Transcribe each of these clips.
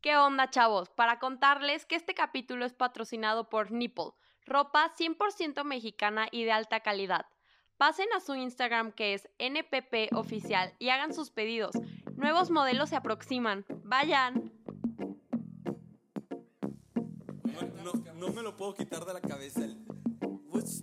¿Qué onda, chavos? Para contarles que este capítulo es patrocinado por Nipple, ropa 100% mexicana y de alta calidad. Pasen a su Instagram que es NPP oficial y hagan sus pedidos. Nuevos modelos se aproximan. Vayan. No, no me lo puedo quitar de la cabeza. El... What's?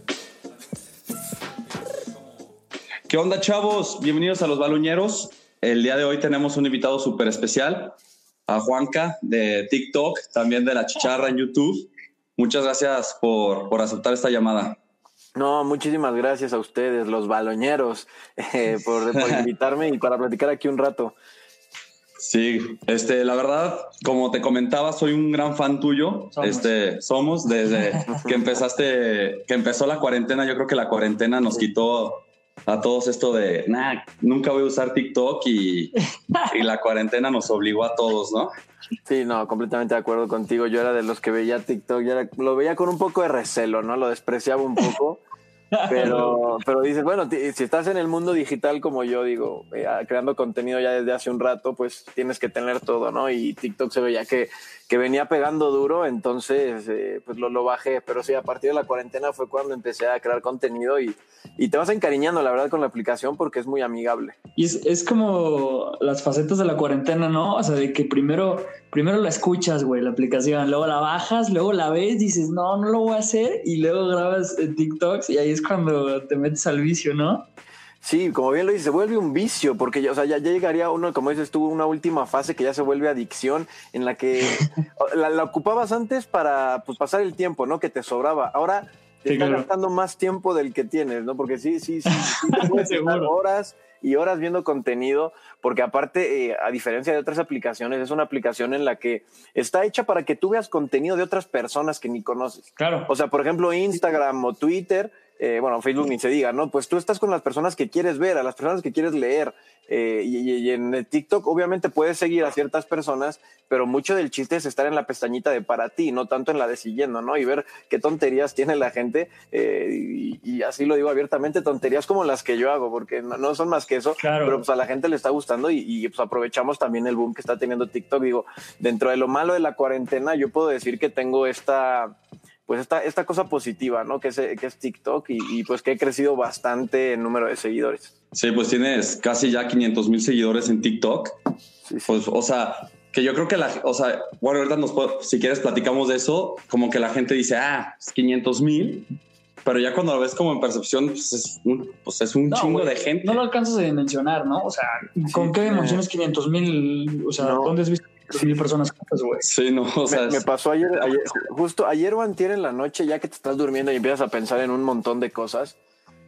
¿Qué onda, chavos? Bienvenidos a Los Baluñeros. El día de hoy tenemos un invitado súper especial, a Juanca de TikTok, también de La Chicharra en YouTube. Muchas gracias por, por aceptar esta llamada. No, muchísimas gracias a ustedes, los baloñeros, eh, por, por invitarme y para platicar aquí un rato. Sí, este, la verdad, como te comentaba, soy un gran fan tuyo. Somos. Este, somos desde que empezaste, que empezó la cuarentena. Yo creo que la cuarentena nos quitó a todos esto de, nah, nunca voy a usar TikTok y, y la cuarentena nos obligó a todos, ¿no? Sí, no, completamente de acuerdo contigo. Yo era de los que veía TikTok, ya era- lo veía con un poco de recelo, ¿no? Lo despreciaba un poco. Pero, pero dices, bueno, si estás en el mundo digital como yo digo, eh, ah, creando contenido ya desde hace un rato, pues tienes que tener todo, ¿no? Y TikTok se veía que, que venía pegando duro, entonces eh, pues lo, lo bajé. Pero sí, a partir de la cuarentena fue cuando empecé a crear contenido y, y te vas encariñando, la verdad, con la aplicación porque es muy amigable. Y es, es como las facetas de la cuarentena, ¿no? O sea, de que primero, primero la escuchas, güey, la aplicación, luego la bajas, luego la ves, dices, no, no lo voy a hacer, y luego grabas eh, TikToks y ahí es cuando te metes al vicio, ¿no? Sí, como bien lo dices, se vuelve un vicio, porque ya, o sea, ya, ya llegaría uno, como dices tú, una última fase que ya se vuelve adicción, en la que la, la ocupabas antes para pues, pasar el tiempo, ¿no? Que te sobraba. Ahora te Sí, claro. gastando más tiempo del que tienes, ¿no? Porque sí, sí, sí, sí te puedes estar horas y horas viendo contenido, porque aparte, eh, a diferencia de otras aplicaciones, es una aplicación en la que está hecha para que tú veas contenido de otras personas que ni conoces. Claro. O sea, por ejemplo, Instagram o Twitter, eh, bueno, Facebook ni se diga, ¿no? Pues tú estás con las personas que quieres ver, a las personas que quieres leer. eh, y, en el TikTok, obviamente, puedes seguir a ciertas personas, pero mucho del chiste es estar en la pestañita de para ti, no tanto en la de siguiendo, ¿no? Y ver qué tonterías tiene la gente. eh, y, y así lo digo abiertamente, tonterías como las que yo hago, porque no, no son más que eso, Claro. pero pues a la gente le está gustando y, y, pues aprovechamos también el boom que está teniendo TikTok. Digo, dentro de lo malo de la cuarentena, yo puedo decir que tengo esta pues esta, esta cosa positiva, ¿no? Que es, que es TikTok y, y, pues que he crecido bastante en número de seguidores. Sí, pues tienes casi ya 500 mil seguidores en TikTok. Sí, sí. Pues, o sea, que yo creo que la, o sea, bueno, ahorita nos, puedo- si quieres platicamos de eso, como que la gente dice, ah, es 500 mil, pero ya cuando lo ves como en percepción, pues es un, pues es un No, chingo de gente. No lo alcanzas a dimensionar, ¿no? O sea, ¿con Sí, qué eh. dimensiones 500 mil? O sea, No. ¿dónde has visto 500 mil personas juntas, güey? Sí, no, o sea, me, me pasó ayer, ayer- justo ayer o antier en la noche, ya que te estás durmiendo y empiezas a pensar en un montón de cosas.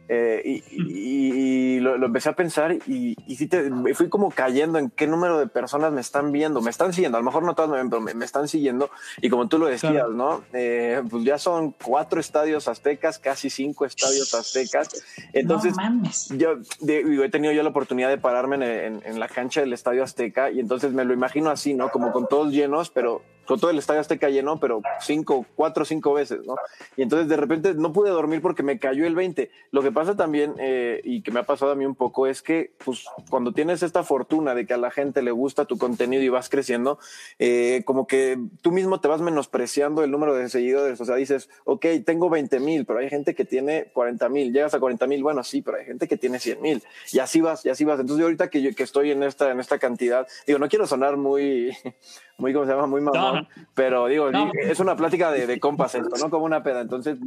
Eh, y, y- y lo, lo empecé a pensar y, y sí te, fui como cayendo en qué número de personas me están viendo, me están siguiendo, a lo mejor no todas me ven, pero me, me están siguiendo y como tú lo decías, Claro. ¿no? Eh, pues ya son cuatro estadios aztecas, casi cinco estadios aztecas, entonces no yo de- digo, he tenido yo la oportunidad de pararme en, en- en la cancha del Estadio Azteca y entonces me lo imagino así, ¿no? Como con todos llenos, pero con todo el Estadio Azteca lleno, pero cinco, cuatro cinco veces, ¿no? Y entonces de repente no pude dormir porque me cayó el 20. Lo que pasa también, eh, y que me ha pasado a mí un poco, es que pues cuando tienes esta fortuna de que a la gente le gusta tu contenido y vas creciendo, eh, como que tú mismo te vas menospreciando el número de seguidores. O sea, dices, ok, tengo 20 mil, pero hay gente que tiene 40 mil. Llegas a 40 mil, bueno, sí, pero hay gente que tiene 100 mil. Y así vas, y así vas. Entonces yo ahorita que, yo, que estoy en esta, en esta cantidad, digo, no quiero sonar muy, muy, ¿cómo se llama? Muy mamón, no. pero digo, No. es una plática de, de compas esto, ¿no? Como una peda. Entonces,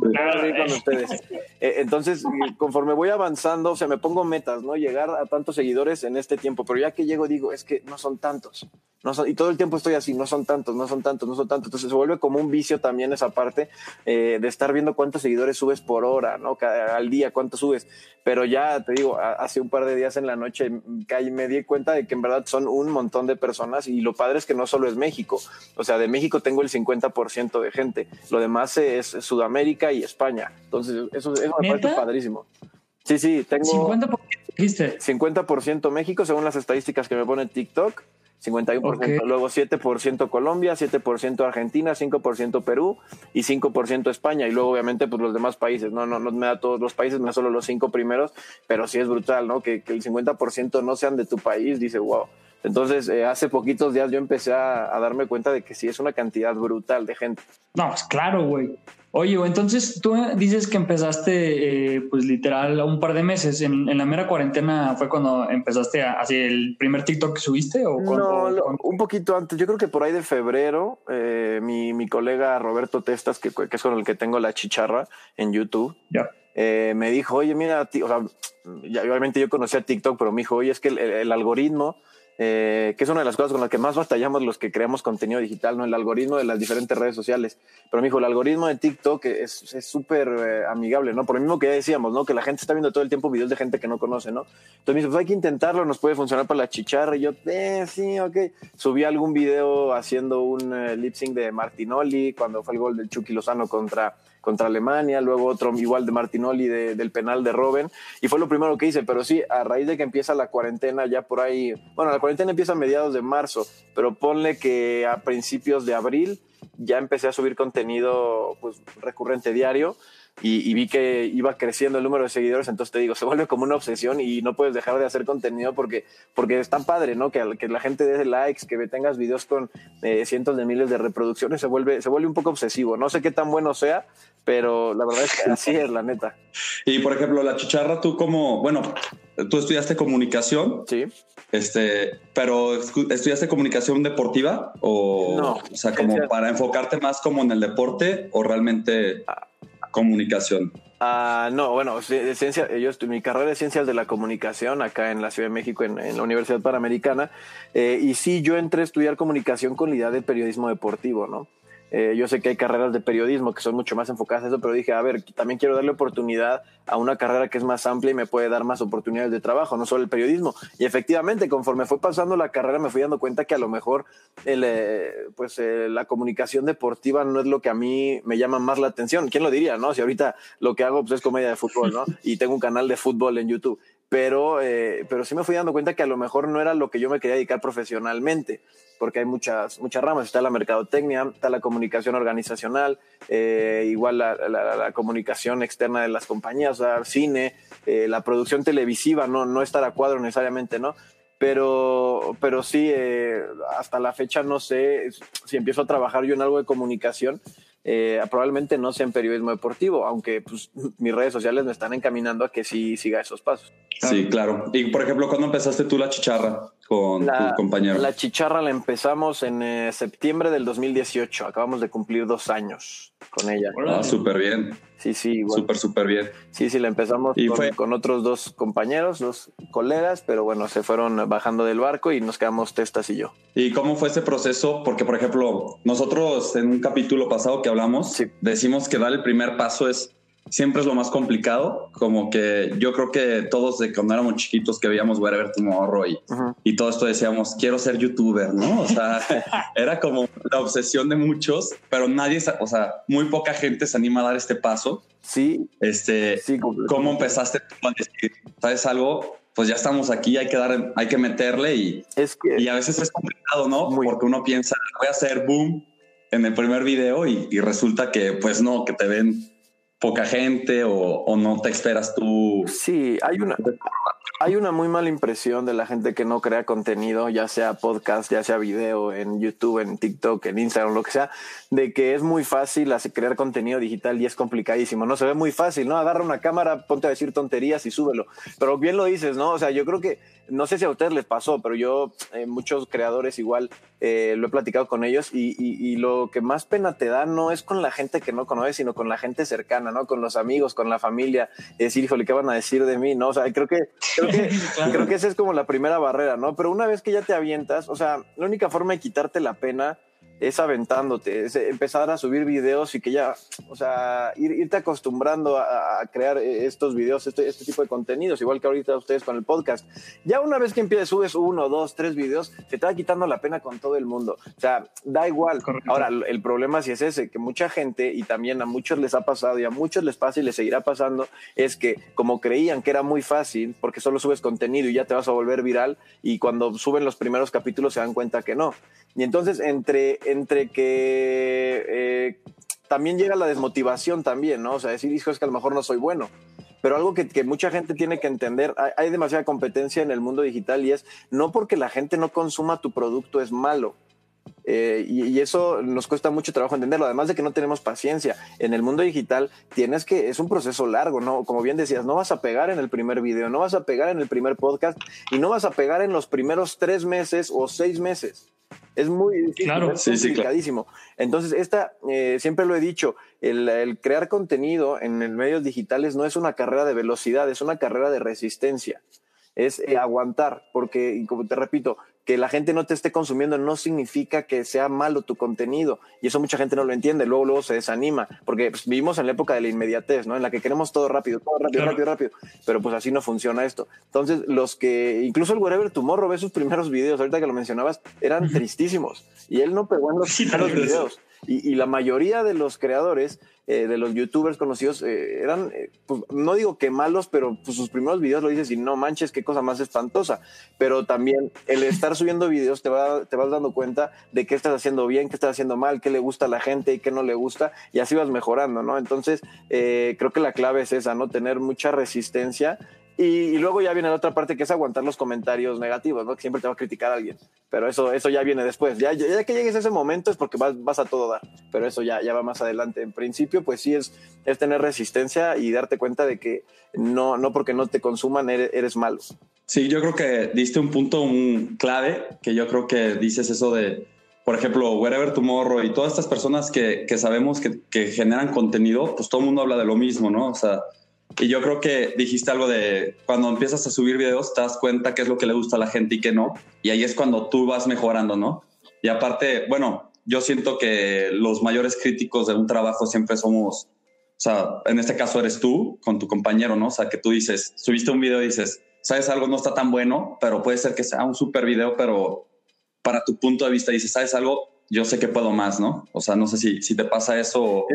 reír con ustedes. Eh, entonces, eh, conforme voy avanzando, o sea, me pongo metas, ¿no? Llegar a tantos seguidores en este tiempo, pero ya que llego digo, es que no son tantos, no son, y todo el tiempo estoy así, no son tantos, no son tantos, no son tantos. Entonces se vuelve como un vicio también esa parte eh, de estar viendo cuántos seguidores subes por hora, ¿no? Cada, al día, cuántos subes. Pero ya te digo, a- hace un par de días en la noche caí, me di cuenta de que en verdad son un montón de personas y lo padre es que no solo es México. O sea, de México tengo el 50% de gente. Lo demás es Sudamérica y España. Entonces, eso, eso me parece padrísimo. Sí, sí, tengo 50% dijiste. 50% México según las estadísticas que me pone TikTok. 51%, Ok. luego 7% Colombia, 7% Argentina, 5% Perú y 5% España. Y luego, obviamente, pues los demás países. No, no, no me da todos los países, me da solo los cinco primeros, pero sí es brutal, ¿no? Que, que el 50% no sean de tu país, dice, wow. Entonces, eh, hace poquitos días yo empecé a, a darme cuenta de que sí es una cantidad brutal de gente. No, pues claro, güey. Oye, entonces tú dices que empezaste, eh, pues literal, un par de meses. En, en la mera cuarentena fue cuando empezaste a hacer el primer TikTok que subiste o cuando- No, cuando- un poquito antes. Yo creo que por ahí de febrero, eh, mi, mi colega Roberto Testas, que, que es con el que tengo la chicharra en YouTube, Ya. eh, me dijo, oye, mira, o sea, ya, obviamente yo conocía TikTok, pero me dijo, oye, es que el- el algoritmo, eh, que es una de las cosas con las que más batallamos los que creamos contenido digital, ¿no? El algoritmo de las diferentes redes sociales. Pero me dijo, el algoritmo de TikTok es es súper eh, amigable, ¿no? Por lo mismo que ya decíamos, ¿no? Que la gente está viendo todo el tiempo videos de gente que no conoce, ¿no? Entonces me dice, pues hay que intentarlo, nos puede funcionar para la chicharra. Y yo, eh, sí, ok. Subí algún video haciendo un eh, lip sync de Martinoli cuando fue el gol del Chucky Lozano contra, contra Alemania, luego otro igual de Martinoli de- del penal de Robben. Y fue lo primero que hice, pero sí, a raíz de que empieza la cuarentena, ya por ahí, bueno, la cuarentena empieza a mediados de marzo, pero ponle que a principios de abril ya empecé a subir contenido pues, recurrente diario y, y vi que iba creciendo el número de seguidores, entonces te digo, se vuelve como una obsesión y no puedes dejar de hacer contenido porque, porque es tan padre, ¿no? Que, que la gente dé likes, que tengas videos con eh, cientos de miles de reproducciones, se vuelve, se vuelve un poco obsesivo. No sé qué tan bueno sea, pero la verdad es que así es, la neta. Y por ejemplo, la chicharra, tú como, bueno, tú estudiaste comunicación, Sí. este, pero estudiaste comunicación deportiva o, No, o sea, como para enfocarte más como en el deporte o realmente comunicación. Ah, no, bueno, ciencia, yo estu- mi carrera es ciencias de la comunicación acá en la Ciudad de México, en, en la Universidad Panamericana, eh, y sí, yo entré a estudiar comunicación con la idea de periodismo deportivo, ¿no? Eh, yo sé que hay carreras de periodismo que son mucho más enfocadas a eso, pero dije, a ver, también quiero darle oportunidad a una carrera que es más amplia y me puede dar más oportunidades de trabajo, no solo el periodismo. Y efectivamente, conforme fue pasando la carrera, me fui dando cuenta que a lo mejor el, eh, pues, eh, la comunicación deportiva no es lo que a mí me llama más la atención. ¿Quién lo diría, no? Si ahorita lo que hago pues, es comedia de fútbol, ¿no? Y tengo un canal de fútbol en YouTube. Pero, eh, pero sí me fui dando cuenta que a lo mejor no era lo que yo me quería dedicar profesionalmente, porque hay muchas, muchas ramas. Está la mercadotecnia, está la comunicación organizacional, eh, igual la, la- la comunicación externa de las compañías, o sea, cine, eh, la producción televisiva, no, no estar a cuadro necesariamente, ¿no? Pero, pero sí, eh, hasta la fecha no sé si empiezo a trabajar yo en algo de comunicación, eh, probablemente no sea en periodismo deportivo, aunque pues, mis redes sociales me están encaminando a que sí siga esos pasos. Sí, claro. Y por ejemplo, ¿cuándo empezaste tú la chicharra con La, tu compañero? la chicharra la empezamos en eh, septiembre del 2018, acabamos de cumplir dos años con ella. Ah, súper bien, Sí, sí, igual. súper, súper bien. Sí, sí, la empezamos Y con, fue- con otros dos compañeros, dos colegas, pero bueno, se fueron bajando del barco y nos quedamos Testas y yo. ¿Y cómo fue ese proceso? Porque, por ejemplo, nosotros en un capítulo pasado que hablamos, Sí. decimos que dar el primer paso es siempre es lo más complicado. Como que yo creo que todos de cuando éramos chiquitos que veíamos Wherever Tomorrow y, Ujú. y todo esto decíamos, quiero ser youtuber, ¿no? O sea, era como la obsesión de muchos, pero nadie, o sea, muy poca gente se anima a dar este paso. Sí, Este, sí. ¿Cómo empezaste a decir, sabes algo? Pues ya estamos aquí, hay que dar, hay que meterle y, Es que y a veces es complicado, ¿no? Muy. Porque uno piensa, voy a hacer boom en el primer video y, y resulta que, pues no, que te ven poca gente o, o no te esperas tú. sí, hay una, hay una muy mala impresión de la gente que no crea contenido, ya sea podcast, ya sea video, en YouTube, en TikTok, en Instagram, lo que sea, de que es muy fácil hacer- crear contenido digital y es complicadísimo, ¿no? Se ve muy fácil, ¿no? Agarra una cámara, ponte a decir tonterías y súbelo. Pero bien lo dices, ¿no? O sea, yo creo que, no sé si a ustedes les pasó, pero yo, eh, muchos creadores igual, eh, lo he platicado con ellos y, y- y lo que más pena te da no es con la gente que no conoces, sino con la gente cercana, ¿no? Con los amigos, con la familia, decir, híjole, ¿qué van a decir de mí? ¿No? O sea, creo que, creo que, creo que esa es como la primera barrera, ¿no? Pero una vez que ya te avientas, o sea, la única forma de quitarte la pena es aventándote, es empezar a subir videos y que ya, o sea, irte acostumbrando a, crear estos videos, este, este, tipo de contenidos, igual que ahorita ustedes con el podcast. Ya una vez que empieces, subes uno, dos, tres videos, se te va quitando la pena con todo el mundo. O sea, da igual. Ahora, el problema sí es ese, que mucha gente, y también a muchos les ha pasado y a muchos les pasa y les seguirá pasando, es que como creían que era muy fácil, porque solo subes contenido y ya te vas a volver viral, y cuando suben los primeros capítulos se dan cuenta que no. Y entonces entre, entre que eh, también llega la desmotivación también, ¿no? O sea, decir, hijo, es que a lo mejor no soy bueno. Pero algo que, mucha gente tiene que entender, hay, demasiada competencia en el mundo digital y es no porque la gente no consuma tu producto es malo. Eh, y, y, eso nos cuesta mucho trabajo entenderlo, además de que no tenemos paciencia. En el mundo digital tienes que, es un proceso largo, ¿no? Como bien decías, no vas a pegar en el primer video, no vas a pegar en el primer podcast y no vas a pegar en los primeros tres meses o seis meses. Es muy difícil, es complicadísimo. Entonces, esta, eh, siempre lo he dicho, el, crear contenido en medios digitales no es una carrera de velocidad, es una carrera de resistencia. Es eh, aguantar, porque, como te repito, que la gente no te esté consumiendo no significa que sea malo tu contenido. Y eso mucha gente no lo entiende. Luego, luego se desanima. Porque pues, vivimos en la época de la inmediatez, ¿no? En la que queremos todo rápido, todo rápido, rápido, rápido. Pero pues así no funciona esto. Entonces, los que, incluso el Wherever Tomorrow ve sus primeros videos, ahorita que lo mencionabas, eran tristísimos. Y él no pegó en los primeros videos. Y, y la mayoría de los creadores eh, de los youtubers conocidos eh, eran, eh, pues, no digo que malos, pero pues, sus primeros videos lo dices y no manches, qué cosa más espantosa. Pero también el estar subiendo videos te, va, te vas dando cuenta de qué estás haciendo bien, qué estás haciendo mal, qué le gusta a la gente y qué no le gusta, y así vas mejorando, ¿no? Entonces, creo que la clave es esa, ¿no? Tener mucha resistencia y, luego ya viene la otra parte que es aguantar los comentarios negativos, ¿no? Que siempre te va a criticar alguien. Pero eso, eso ya viene después. Ya, ya, que llegues a ese momento es porque vas, vas a todo dar. Pero eso ya, ya va más adelante. En principio, pues sí es, es tener resistencia y darte cuenta de que no, no porque no te consuman eres, malo. Sí, yo creo que diste un punto un clave, que yo creo que dices eso de, por ejemplo, Wherever Tomorrow y todas estas personas que, que sabemos que, que generan contenido, pues todo el mundo habla de lo mismo, ¿no? O sea, y yo creo que dijiste algo de cuando empiezas a subir videos, te das cuenta qué es lo que le gusta a la gente y qué no. Y ahí es cuando tú vas mejorando, ¿no? Y aparte, bueno, yo siento que los mayores críticos de un trabajo siempre somos, o sea, en este caso eres tú con tu compañero, ¿no? O sea, que tú dices, subiste un video y dices, sabes algo no está tan bueno, pero puede ser que sea un super video, pero para tu punto de vista dices, sabes algo, yo sé que puedo más, ¿no? O sea, no sé si, si te pasa eso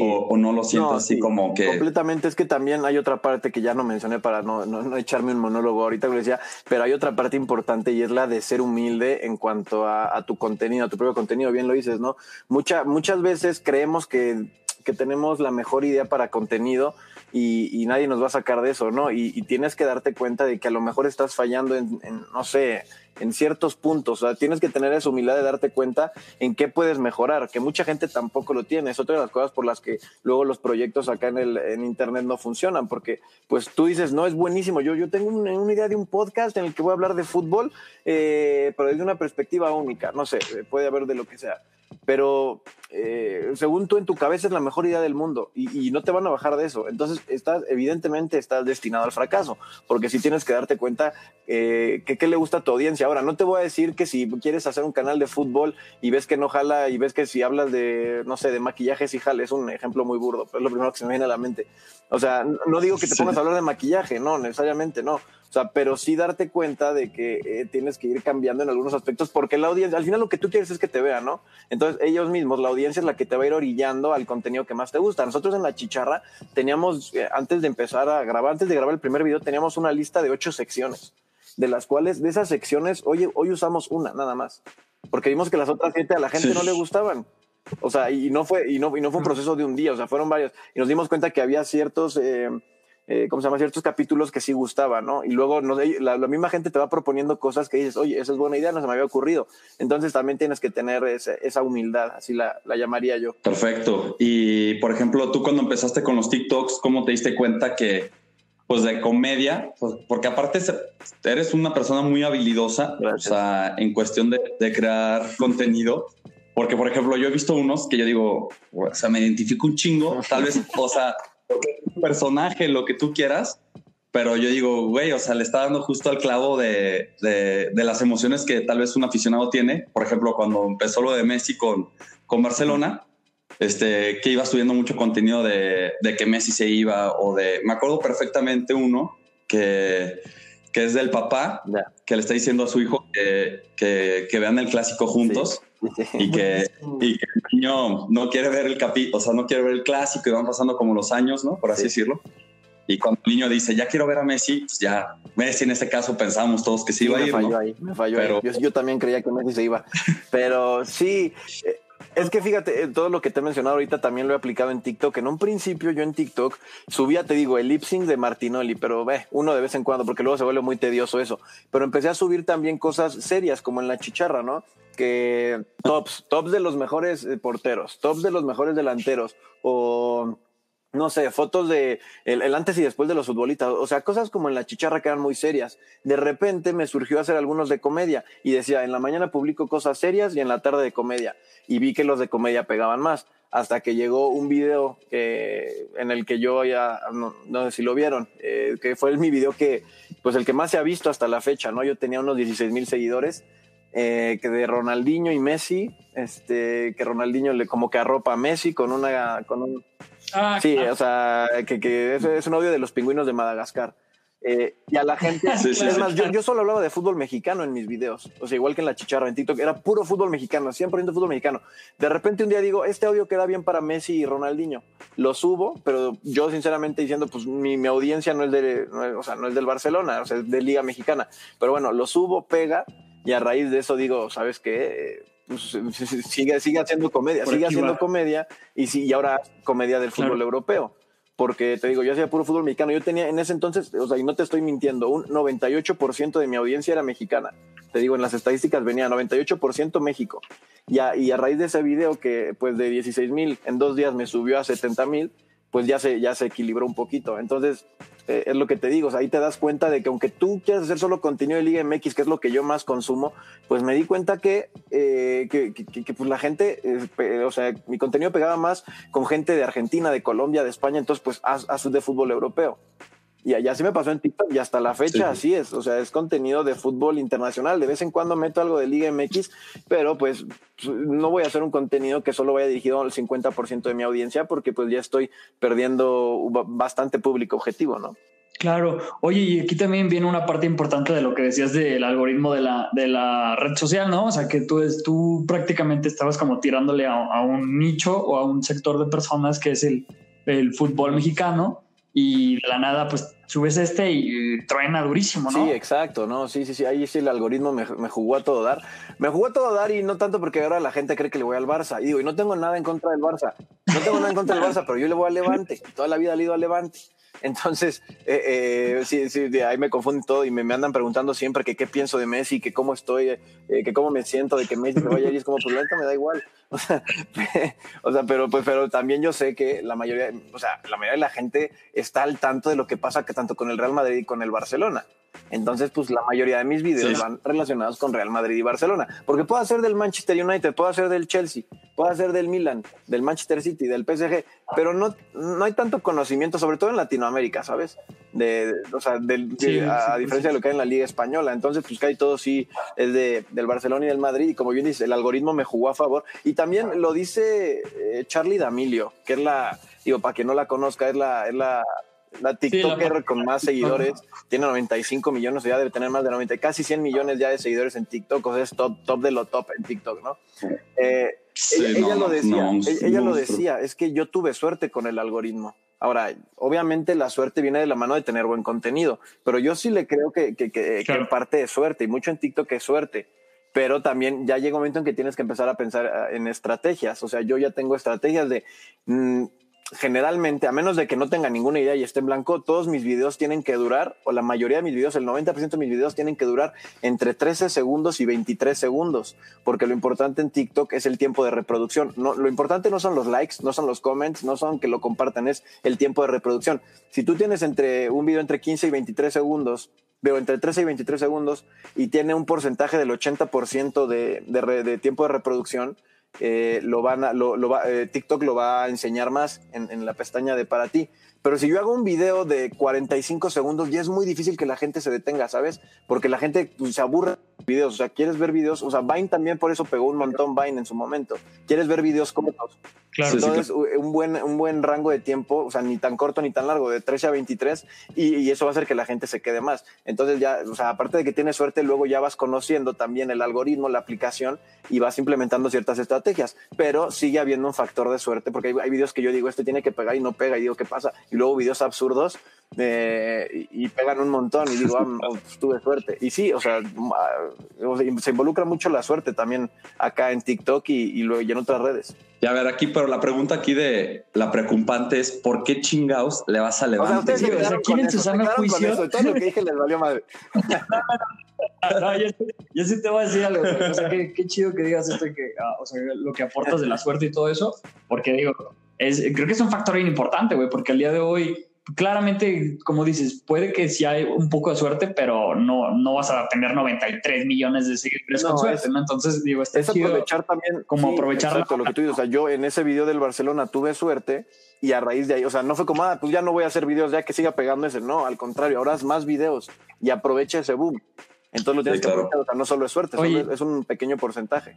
o, no lo siento así como que... Completamente, es que también hay otra parte que ya no mencioné para no, no, echarme un monólogo ahorita, que decía, pero hay otra parte importante y es la de ser humilde en cuanto a, tu contenido, a tu propio contenido, bien lo dices, ¿no? Mucha, muchas veces creemos que, que tenemos la mejor idea para contenido y, nadie nos va a sacar de eso, ¿no? Y, tienes que darte cuenta de que a lo mejor estás fallando en, no sé, en ciertos puntos. O sea, tienes que tener esa humildad de darte cuenta en qué puedes mejorar, que mucha gente tampoco lo tiene. Es otra de las cosas por las que luego los proyectos acá en, el, en Internet no funcionan, porque pues tú dices, no, es buenísimo. Yo, yo tengo una, idea de un podcast en el que voy a hablar de fútbol, eh, pero desde una perspectiva única. No sé, puede haber de lo que sea pero eh, según tú en tu cabeza es la mejor idea del mundo y, no te van a bajar de eso. Entonces, estás, evidentemente estás destinado al fracaso, porque si tienes que darte cuenta eh, que qué le gusta a tu audiencia. Ahora, no te voy a decir que si quieres hacer un canal de fútbol y ves que no jala y ves que si hablas de, no sé, de maquillaje, sí jala, es un ejemplo muy burdo, pero es lo primero que se me viene a la mente. O sea, no digo que te pongas a hablar de maquillaje, no, necesariamente no. O sea, pero sí darte cuenta de que eh, tienes que ir cambiando en algunos aspectos porque la audiencia, al final lo que tú quieres es que te vean, ¿no? Entonces ellos mismos, la audiencia es la que te va a ir orillando al contenido que más te gusta. Nosotros en la chicharra teníamos, eh, antes de empezar a grabar, antes de grabar el primer video, teníamos una lista de ocho secciones, de las cuales, de esas secciones, hoy, hoy usamos una, nada más, porque vimos que las otras siete a la gente no le gustaban. O sea, y no fue, y no, y no fue un proceso de un día, o sea, fueron varios. Y nos dimos cuenta que había ciertos... Eh, eh, ¿cómo se llama? Ciertos capítulos que sí gustaban, ¿no? Y luego la, misma gente te va proponiendo cosas que dices, oye, esa es buena idea, no se me había ocurrido. Entonces también tienes que tener esa, humildad, así la, la, llamaría yo. Perfecto. Y por ejemplo, tú cuando empezaste con los TikToks, ¿cómo te diste cuenta que, pues de comedia, pues, porque aparte eres una persona muy habilidosa, o sea, en cuestión de, de crear contenido. Porque, por ejemplo, yo he visto unos que yo digo, o sea, me identifico un chingo, tal vez, o sea, personaje, lo que tú quieras, pero yo digo, güey, o sea, le está dando justo al clavo de, de, de, las emociones que tal vez un aficionado tiene. Por ejemplo, cuando empezó lo de Messi con, con Barcelona, este, que iba subiendo mucho contenido de, de, que Messi se iba o de... Me acuerdo perfectamente uno que, que es del papá, yeah. que le está diciendo a su hijo que, que, que vean el clásico juntos. Sí. Y que, y que el niño no quiere ver el capi, o sea, no quiere ver el clásico y van pasando como los años, ¿no? Por así sí. decirlo. Y cuando el niño dice, ya quiero ver a Messi, pues ya Messi en este caso pensábamos todos que sí, iba me a ir. Falló ¿no? ahí, me falló pero... ahí. Yo, yo, también creía que Messi se iba. Pero sí, eh, es que fíjate, eh, todo lo que te he mencionado ahorita también lo he aplicado en TikTok. En un principio yo en TikTok subía, te digo, el lip sync de Martinoli, pero ve, uno de vez en cuando, porque luego se vuelve muy tedioso eso. Pero empecé a subir también cosas serias, como en la chicharra, ¿no? Que tops, tops de los mejores eh, porteros, tops de los mejores delanteros, o no sé, fotos de el, antes y después de los futbolistas, o sea, cosas como en la chicharra que eran muy serias. De repente me surgió hacer algunos de comedia y decía, en la mañana publico cosas serias y en la tarde de comedia. Y vi que los de comedia pegaban más, hasta que llegó un video en el que yo ya, no, sé si lo vieron, eh, que fue mi video que, pues el que más se ha visto hasta la fecha, ¿no? Yo tenía unos 16 mil seguidores. Eh, que de Ronaldinho y Messi, este, que Ronaldinho le como que arropa a Messi con una, con un, Ah, sí, claro. o sea, que, que es, es, un audio de los pingüinos de Madagascar. Eh, y a la gente, sí, sí, es más, yo, yo, solo hablaba de fútbol mexicano en mis videos, o sea, igual que en la chicharra en TikTok, era puro fútbol mexicano, 100% fútbol mexicano. De repente un día digo, este audio queda bien para Messi y Ronaldinho, lo subo, pero yo sinceramente diciendo, pues mi, mi audiencia no es, de, no, o sea, no es del Barcelona, o sea, es de Liga Mexicana, pero bueno, lo subo, pega, y a raíz de eso digo, ¿sabes qué? Pues, sigue, sigue haciendo comedia, Por sigue haciendo va. comedia y, sí, y ahora comedia del fútbol claro. europeo. Porque te digo, yo hacía puro fútbol mexicano. Yo tenía en ese entonces, o sea, y no te estoy mintiendo, un 98% de mi audiencia era mexicana. Te digo, en las estadísticas venía 98% México. Y a, y a raíz de ese video que, pues, de 16 mil en dos días me subió a 70 mil, pues ya se, ya se equilibró un poquito. Entonces, eh, es lo que te digo, o sea, ahí te das cuenta de que aunque tú quieras hacer solo contenido de Liga MX, que es lo que yo más consumo, pues me di cuenta que, eh, que, pues la gente, eh, o sea, mi contenido pegaba más con gente de Argentina, de Colombia, de España, entonces pues haz, haz de fútbol europeo. Y allá sí me pasó en TikTok y hasta la fecha sí. así es. O sea, es contenido de fútbol internacional. De vez en cuando meto algo de Liga MX, pero pues no voy a hacer un contenido que solo vaya dirigido al 50% de mi audiencia porque pues ya estoy perdiendo bastante público objetivo, ¿no? Claro. Oye, y aquí también viene una parte importante de lo que decías del algoritmo de la, de la red social, ¿no? O sea, que tú, tú prácticamente estabas como tirándole a, a un nicho o a un sector de personas que es el, el fútbol mexicano y de la nada pues subes este y truena durísimo, ¿no? Sí, exacto, no, sí, sí, sí, ahí sí el algoritmo me, me, jugó a todo dar. Me jugó a todo dar y no tanto porque ahora la gente cree que le voy al Barça. Y digo, y no tengo nada en contra del Barça, no tengo nada en contra del Barça, pero yo le voy al Levante, toda la vida le he ido al Levante. Entonces, eh, eh, sí, sí, de ahí me confunden todo y me, me, andan preguntando siempre que qué pienso de Messi, que cómo estoy, eh, que cómo me siento de que Messi se vaya y es como, pues lenta me da igual. O sea, o sea, pero, pues, pero también yo sé que la mayoría, o sea, la mayoría de la gente está al tanto de lo que pasa que tanto con el Real Madrid y con el Barcelona. Entonces, pues la mayoría de mis videos sí. van relacionados con Real Madrid y Barcelona. Porque puedo hacer del Manchester United, puedo hacer del Chelsea, puedo hacer del Milan, del Manchester City, del PSG, pero no, no hay tanto conocimiento, sobre todo en Latinoamérica, ¿sabes? De, de o sea, del, sí, de, a, diferencia de lo que hay en la Liga Española. Entonces, pues que hay todo sí es de, del Barcelona y del Madrid. Y como bien dice, el algoritmo me jugó a favor. Y también lo dice eh, Charlie D'Amelio, que es la, digo, para quien no la conozca, es la, es la la TikToker sí, la... con más seguidores, tiene 95 millones, ya debe tener más de 90, casi 100 millones ya de seguidores en TikTok, o sea, es top, top de lo top en TikTok, ¿no? Eh, sí, ella, no, ella, lo decía, no, ella, ella lo decía, es que yo tuve suerte con el algoritmo. Ahora, obviamente la suerte viene de la mano de tener buen contenido, pero yo sí le creo que, que, que, claro. que en parte es suerte, y mucho en TikTok es suerte pero también ya llega un momento en que tienes que empezar a pensar ah, en estrategias. O sea, yo ya tengo estrategias de mmm, generalmente, a menos de que no tenga ninguna idea y esté en blanco, todos mis videos tienen que durar, o la mayoría de mis videos, el 90% de mis videos tienen que durar entre 13 segundos y 23 segundos, porque lo importante en TikTok es el tiempo de reproducción. No, lo importante no son los likes, no son los comments, no son que lo compartan, es el tiempo de reproducción. Si tú tienes entre un video entre 15 y 23 segundos, veo entre 13 y 23 segundos y tiene un porcentaje del 80% de, tiempo de reproducción, eh, lo van a, lo, lo va, eh, TikTok lo va a enseñar más en, la pestaña de para ti. Pero si yo hago un video de 45 segundos, ya es muy difícil que la gente se detenga, ¿sabes? Porque la gente pues, se aburre de videos. O sea, quieres ver videos. O sea, Vine también por eso pegó un montón Vine en su momento. Quieres ver videos cortos. Claro. Entonces, un, buen, un buen rango de tiempo, o sea, ni tan corto ni tan largo, de 13 a 23, y, y eso va a hacer que la gente se quede más. Entonces, ya, o sea, aparte de que tienes suerte, luego ya vas conociendo también el algoritmo, la aplicación, y vas implementando ciertas estrategias. Pero sigue habiendo un factor de suerte, porque hay, hay videos que yo digo, este tiene que pegar y no pega, y digo, ¿qué pasa? Y luego videos absurdos eh, y, y pegan un montón, y digo, ah, pues, tuve suerte. Y sí, o sea, sea, se involucra mucho la suerte también acá en TikTok y, y, luego, y en otras redes. Y a ver, aquí, pero la pregunta aquí de la preocupante es: ¿por qué chingados le vas a O sea, ustedes Sí, se o sea, quedaron ¿quién con en su eso, se sano quedaron con juicio? eso, Todo lo que dije les valió madre. No, yo, yo sí te voy a decir algo. güey. O sea, qué, qué chido que digas esto, que, ah, o sea, lo que aportas de la suerte y todo eso, porque digo, es, creo que es un factor bien importante, güey, porque al día de hoy, claramente, como dices, puede que sí hay un poco de suerte, pero no, no vas a tener 93 millones de seguidores No, con suerte, es- ¿no? Entonces, digo, está Es chido. aprovechar también. como aprovechar la- lo que tú dices. O sea, yo en ese video del Barcelona tuve suerte y a raíz de ahí, o sea, no fue como, ah, pues ya no voy a hacer videos, ya que siga pegando ese. No, al contrario, ahora haz más videos y aprovecha ese boom. Entonces lo tienes Sí, que claro. aprovechar. O sea, no solo es suerte, solo es- es un pequeño porcentaje.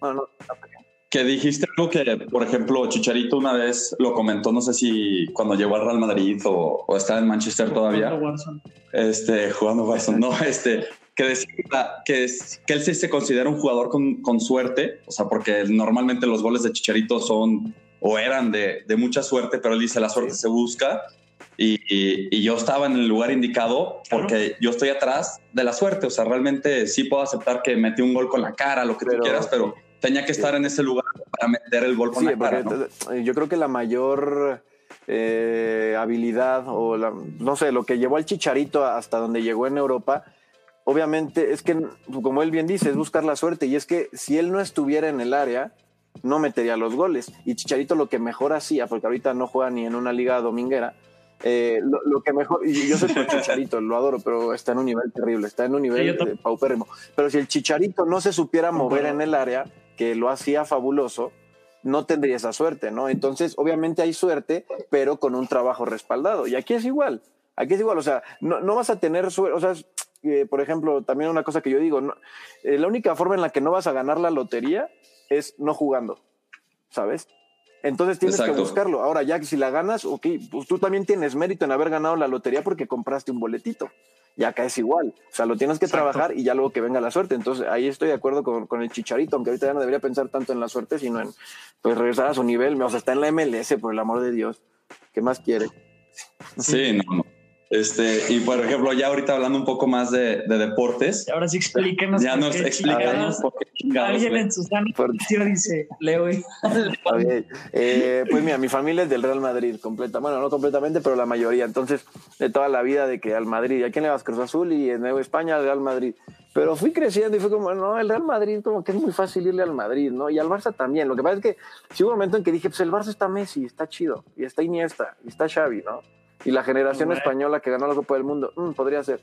Bueno, no, pequeño. Que dijiste algo que, por ejemplo, Chicharito una vez lo comentó, no sé si cuando llegó al Real Madrid o, o estaba en Manchester todavía, Warzone. este, jugando Warzone, no, este, que decía que, es- que él sí se considera un jugador con, con suerte, o sea, porque normalmente los goles de Chicharito son o eran de, de mucha suerte, pero él dice la suerte se busca. Y, y- y yo estaba en el lugar indicado porque yo estoy atrás de la suerte. O sea, realmente sí puedo aceptar que metí un gol con la cara, lo que Pero- tú quieras, pero tenía que estar en ese lugar para meter el gol con Sí, la cara. porque ¿no? te- yo creo que la mayor eh, habilidad o la, no sé, lo que llevó al Chicharito hasta donde llegó en Europa, obviamente es que, como él bien dice, es buscar la suerte y es que si él no estuviera en el área, no metería los goles. Y Chicharito lo que mejor hacía, porque ahorita no juega ni en una liga dominguera, eh, lo, lo, que mejor, y yo soy por Chicharito, lo adoro, pero está en un nivel terrible, está en un nivel Sí, eh, paupérrimo. Pero si el Chicharito no se supiera mover en el área, que lo hacía fabuloso, no tendría esa suerte, ¿no? Entonces, obviamente hay suerte, pero con un trabajo respaldado. Y aquí es igual, aquí es igual, o sea, no, no vas a tener suerte, o sea, eh, por ejemplo, también una cosa que yo digo, no, eh, la única forma en la que no vas a ganar la lotería es no jugando, ¿sabes? Entonces tienes Exacto. que buscarlo. Ahora, ya que si la ganas, ok, pues tú también tienes mérito en haber ganado la lotería porque compraste un boletito. Y acá es igual. O sea, lo tienes que Exacto. trabajar y ya luego que venga la suerte. Entonces, ahí estoy de acuerdo con, con el chicharito, aunque ahorita ya no debería pensar tanto en la suerte, sino en pues, regresar a su nivel. O sea, está en la MLS, por el amor de Dios. ¿Qué más quiere? Sí, no, no. Este, y por ejemplo, ya ahorita hablando un poco más de, de deportes, Ahora sí explíquenos. ya nos por qué chingados, Alguien en su sano juicio dice, Leo, güey. Ok, eh, pues mira, mi familia es del Real Madrid, completa, bueno, no completamente, pero la mayoría. Entonces, de toda la vida de que al Madrid, ¿y a quién le vas? Cruz Azul y en Nueva España al Real Madrid. Pero fui creciendo y fue como, no, el Real Madrid, como que es muy fácil irle al Madrid, ¿no? Y al Barça también. Lo que pasa es que sí hubo un momento en que dije, pues el Barça está Messi, está chido, y está Iniesta, y está Xavi, ¿no? Y la generación Bueno. española que ganó la Copa del Mundo, mm, podría ser.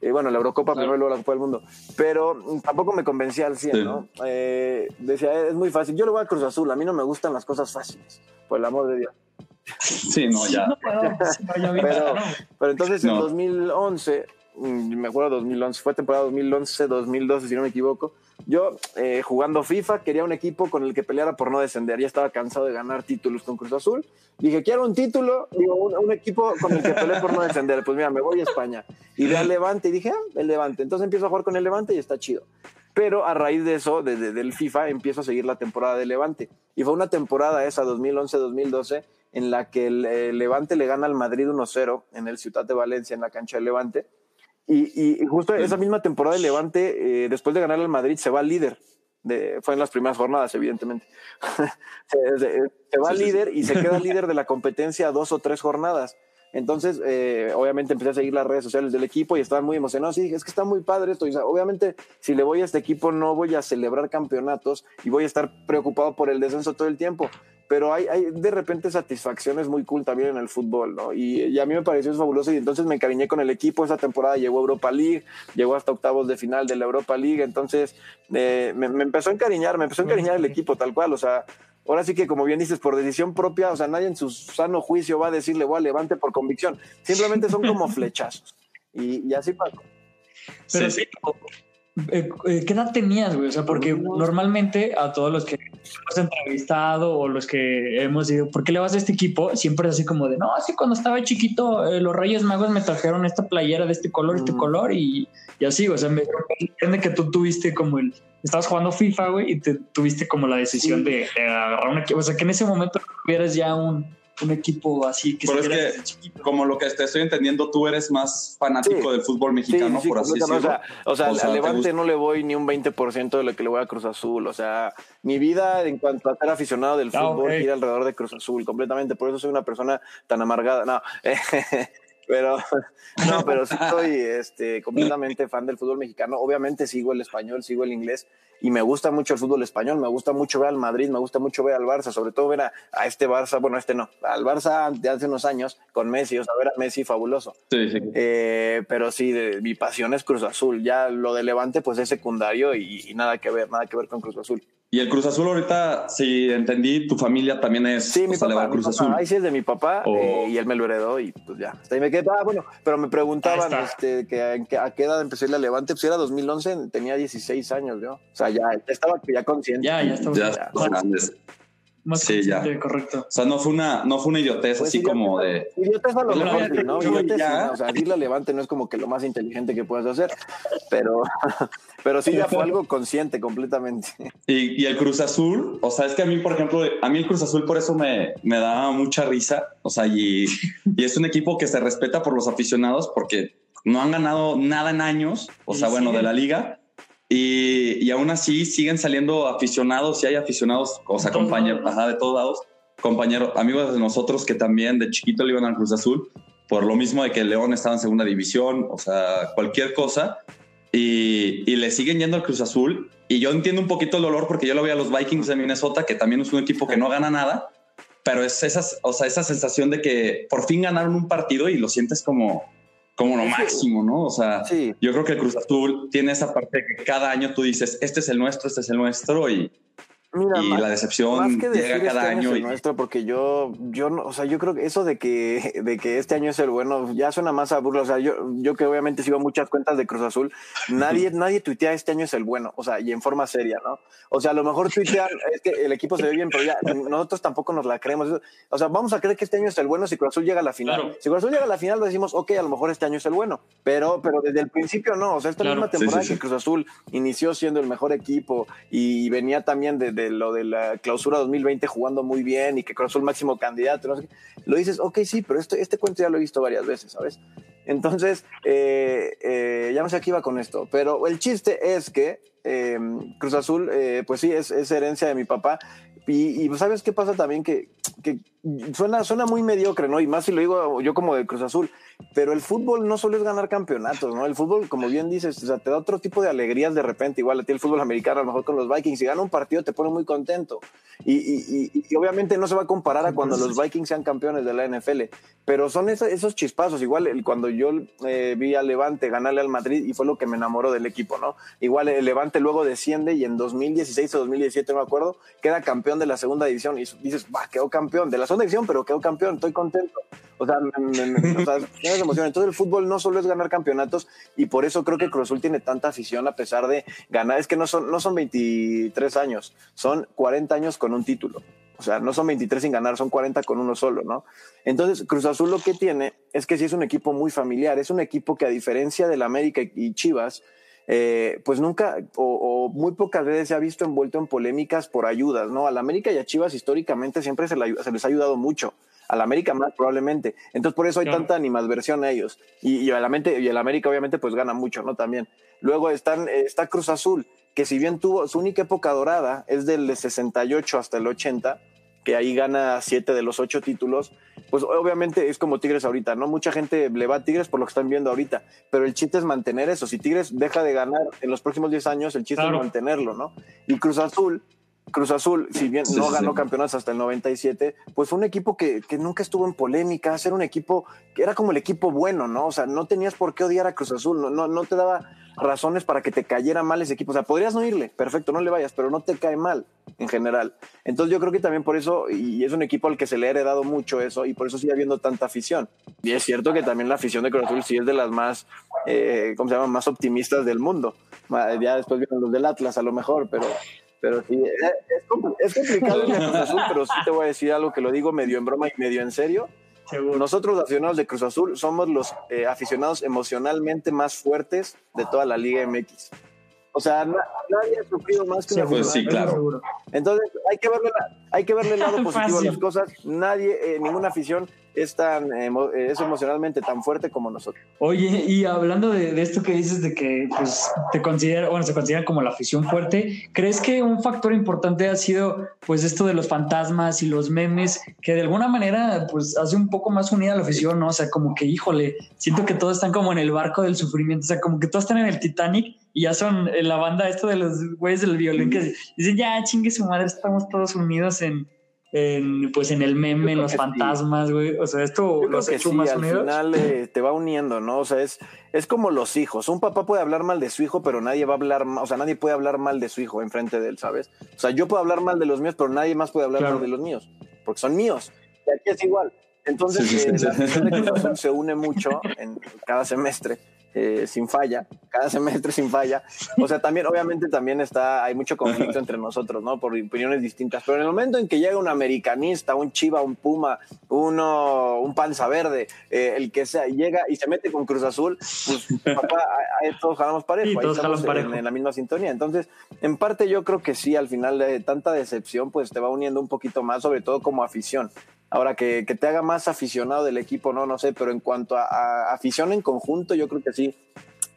Eh, bueno, la Eurocopa Claro. primero y luego la Copa del Mundo. Pero mm, tampoco me convencía al 100, Sí. ¿no? Eh, decía, es muy fácil. Yo le voy a Cruz Azul, a mí no me gustan las cosas fáciles, por el amor de Dios. Sí, no, ya. No no, Pero-. Pero entonces en No. 2011, mm, me acuerdo 2011, fue temporada 2011, 2012, si no me equivoco. Yo eh, jugando FIFA quería un equipo con el que peleara por no descender. Ya estaba cansado de ganar títulos con Cruz Azul. Dije, quiero un título, digo, un, equipo con el que peleé por no descender. Pues mira, me voy a España. Y ve al Levante y dije, ah, el Levante. Entonces empiezo a jugar con el Levante y está chido. Pero a raíz de eso, de- de- del FIFA, empiezo a seguir la temporada de Levante. Y fue una temporada esa, 2011-2012, en la que el, eh, Levante le gana al Madrid 1-0 en el Ciudad de Valencia, en la cancha del Levante. Y, y- justo esa misma temporada de Levante, eh, después de ganar al Madrid, se va al líder. De, fue en las primeras jornadas, evidentemente. se, se- se va Sí, sí, líder y se queda líder de la competencia dos o tres jornadas. Entonces, eh, obviamente empecé a seguir las redes sociales del equipo y estaban muy emocionados. Y es que está muy padre esto. Obviamente, si le voy a este equipo, no voy a celebrar campeonatos y voy a estar preocupado por el descenso todo el tiempo pero hay, hay, de repente satisfacciones muy cool también en el fútbol, ¿no? Y, a mí me pareció fabuloso y entonces me encariñé con el equipo. Esa temporada llegó a Europa League, llegó hasta octavos de final de la Europa League, entonces eh, me, empezó a encariñar, me empezó a encariñar el equipo tal cual, o sea, ahora sí que como bien dices, por decisión propia, o sea, nadie en su sano juicio va a decirle, voy a levante por convicción, simplemente son como flechazos. Y, así pasó. Pero sí, eh, eh, ¿Qué edad tenías, güey? O sea, porque normalmente a todos los que hemos entrevistado o los que hemos ido, ¿por qué le vas a este equipo? Siempre es así como de, no, así cuando estaba chiquito, eh, los Reyes Magos me trajeron esta playera de este color, este color, y, y, así, o sea, me entiende que tú tuviste como el, estabas jugando FIFA, güey, y te tuviste como la decisión de, de, agarrar un equipo, o sea, que en ese momento tuvieras ya un, un equipo así que, Pero es que como lo que te estoy entendiendo, tú eres más fanático del fútbol mexicano, por así decirlo. O sea, o sea, Levante no le voy ni un 20% de lo que le voy a Cruz Azul. O sea, mi vida en cuanto a ser aficionado del ah, fútbol gira alrededor de Cruz Azul, completamente. Por eso soy una persona tan amargada. No, pero no, pero sí soy este, completamente fan del fútbol mexicano. Obviamente sigo el español, sigo el inglés y me gusta mucho el fútbol español. Me gusta mucho ver al Madrid, me gusta mucho ver al Barça, sobre todo ver a, este Barça, bueno, este no, al Barça de hace unos años con Messi, o sea, ver a Messi fabuloso. Sí, sí. Eh, pero sí, mi pasión es Cruz Azul. Ya lo de Levante, pues es secundario y nada que ver, nada que ver con Cruz Azul. Y el Cruz Azul ahorita, si entendí, tu familia también es sí, mi papá, Cruz Azul. Ahí sí es de mi papá eh, y él me lo heredó y pues ya. Hasta ahí me quedé. Ah, bueno, pero me preguntaban este, que, a qué edad empecé a a Levante. Pues era 2011, tenía 16 años yo. O sea, ya, estaba ya consciente. Ya, ya estaba. Ya, ya, más sí, ya. correcto. O sea, no fue una, no fue una idiotez pues así como de. Idiotez a lo mejor, ¿no? Idiotez, ¿no? O sea, ir a Levante no es como que lo más inteligente que puedas hacer, pero, pero sí ya fue algo consciente completamente. Y, y, el Cruz Azul, o sea, es que a mí, por ejemplo, a mí el Cruz Azul por eso me, me da mucha risa, o sea, y, y es un equipo que se respeta por los aficionados porque no han ganado nada en años, o sea, bueno, de la liga y, y, aún así siguen saliendo aficionados y hay aficionados, o sea, compañeros, de todos lados, compañeros, amigos de nosotros que también de chiquito le iban al Cruz Azul, por lo mismo de que León estaba en segunda división, o sea, cualquier cosa, y, y le siguen yendo al Cruz Azul. Y yo entiendo un poquito el dolor porque yo lo vi a los Vikings de Minnesota, que también es un equipo que no gana nada, pero es esa, o sea, esa sensación de que por fin ganaron un partido y lo sientes como, como lo máximo, ¿no? O sea, yo creo que el Cruz Azul tiene esa parte que cada año tú dices, este es el nuestro, este es el nuestro y y la decepción llega cada este año. y... nuestro, porque yo, yo no, o sea, yo creo que eso de que, de que este año es el bueno, ya suena más a burla. O sea, yo, yo que obviamente sigo muchas cuentas de Cruz Azul, nadie, nadie tuitea este año es el bueno, o sea, y en forma seria, ¿no? O sea, a lo mejor tuitean, es que el equipo se ve bien, pero ya nosotros tampoco nos la creemos. O sea, vamos a creer que este año es el bueno si Cruz Azul llega a la final. Si Cruz Azul llega a la final, decimos, ok, a lo mejor este año es el bueno, pero, pero desde el principio no. O sea, esta misma temporada que Cruz Azul inició siendo el mejor equipo y venía también de lo de la clausura 2020 jugando muy bien y que cruzó el máximo candidato, lo dices, ok, sí, pero este, este cuento ya lo he visto varias veces, ¿sabes? Entonces, eh, eh, ya no sé a qué iba con esto, pero el chiste es que eh, Cruz Azul, pues sí, es, herencia de mi papá. Y, y, ¿sabes qué pasa también? Que, que suena, suena muy mediocre, ¿no? Y más si lo digo yo como de Cruz Azul pero el fútbol no solo es ganar campeonatos, ¿no? El fútbol, como bien dices, o sea, te da otro tipo de alegrías de repente, igual a ti el fútbol americano, a lo mejor con los Vikings, si gana un partido te pone muy contento. Y, y, y, obviamente no se va a comparar a cuando los Vikings sean campeones de la NFL, pero son esos, esos chispazos, igual el, cuando yo eh, vi al Levante ganarle al Madrid y fue lo que me enamoró del equipo, ¿no? Igual el Levante luego desciende y en 2016 o 2017, no me acuerdo, queda campeón de la segunda división y dices, va, quedó campeón de la segunda división, pero quedó campeón, estoy contento. O sea, o sea emoción. Entonces el fútbol no solo es ganar campeonatos y por eso creo que Cruz Azul tiene tanta afición a pesar de ganar. Es que no son, no son 23 años, son 40 años con un título. O sea, no son 23 sin ganar, son 40 con uno solo, ¿no? Entonces, Cruz Azul lo que tiene es que sí es un equipo muy familiar, es un equipo que a diferencia del América y Chivas, eh, pues nunca o, muy pocas veces se ha visto envuelto en polémicas por ayudas, ¿no? Al América y a Chivas históricamente siempre se, se les ha ayudado mucho al América más probablemente. Entonces por eso hay tanta animadversión a ellos. Y, y, el América obviamente pues gana mucho, ¿no? También. Luego están, está Cruz Azul, que si bien tuvo su única época dorada, es del 68 hasta el 80, que ahí gana siete de los ocho títulos, pues obviamente es como Tigres ahorita, ¿no? Mucha gente le va a Tigres por lo que están viendo ahorita, pero el chiste es mantener eso. Si Tigres deja de ganar en los próximos 10 años, el chiste Claro. es mantenerlo, ¿no? Y Cruz Azul, Cruz Azul, si bien Sí, no ganó sí. campeonatos hasta el 97, pues fue un equipo que, que nunca estuvo en polémica, era un equipo que era como el equipo bueno, ¿no? O sea, no tenías por qué odiar a Cruz Azul, no, no, no te daba razones para que te cayera mal ese equipo. O sea, podrías no irle, perfecto, no le vayas, pero no te cae mal en general. Entonces yo creo que también por eso, y es un equipo al que se le ha heredado mucho eso, y por eso sigue habiendo tanta afición. Y es cierto que también la afición de Cruz Azul sí es de las más, eh, ¿cómo se llama?, más optimistas del mundo. Ya después vienen los del Atlas a lo mejor, pero... Pero sí, eh, es, es complicado el Cruz Azul, pero sí te voy a decir algo que lo digo medio en broma y medio en serio. Seguro. Nosotros, los aficionados de Cruz Azul, somos los eh, aficionados emocionalmente más fuertes de toda la Liga MX. O sea, na- nadie ha sufrido más que Seguro, Pues sí, claro. Entonces, hay que verle, la- hay que verle el lado positivo a las cosas. Nadie, eh, ninguna afición es tan eh, es emocionalmente tan fuerte como nosotros. Oye, y hablando de, de esto que dices de que pues te considera, bueno, se considera como la afición fuerte, ¿crees que un factor importante ha sido pues esto de los fantasmas y los memes que de alguna manera pues hace un poco más unida a la afición, ¿no? O sea, como que híjole, siento que todos están como en el barco del sufrimiento, o sea, como que todos están en el Titanic y ya son en la banda esto de los güeyes del violín que dicen, ya chingue su madre, estamos todos unidos en, en pues en el meme, en los fantasmas, güey. O sea, esto Yo los hecho sí, más al unidos. final eh, te va uniendo, ¿no? O sea, es, es como los hijos. Un papá puede hablar mal de su hijo, pero nadie va a hablar, o sea, nadie puede hablar mal de su hijo enfrente de él, ¿sabes? O sea, yo puedo hablar mal de los míos, pero nadie más puede hablar Claro. mal de los míos, porque son míos. Y aquí es igual. Entonces, Sí, sí, eh, sí, la de Cruz Azul se une mucho en cada semestre. Eh, sin falla, cada semestre sin falla. O sea, también, obviamente, también está, hay mucho conflicto entre nosotros, ¿no? Por opiniones distintas. Pero en el momento en que llega un americanista, un chiva, un puma, uno, un panza verde, eh, el que sea, llega y se mete con Cruz Azul, pues papá, ahí- todos jalamos parejo, Sí, ahí todos estamos en la misma sintonía. Entonces, en parte yo creo que sí, al final de tanta decepción, pues te va uniendo un poquito más, sobre todo como afición. Ahora, que, que te haga más aficionado del equipo, no, no sé, pero en cuanto a, a afición en conjunto, yo creo que sí,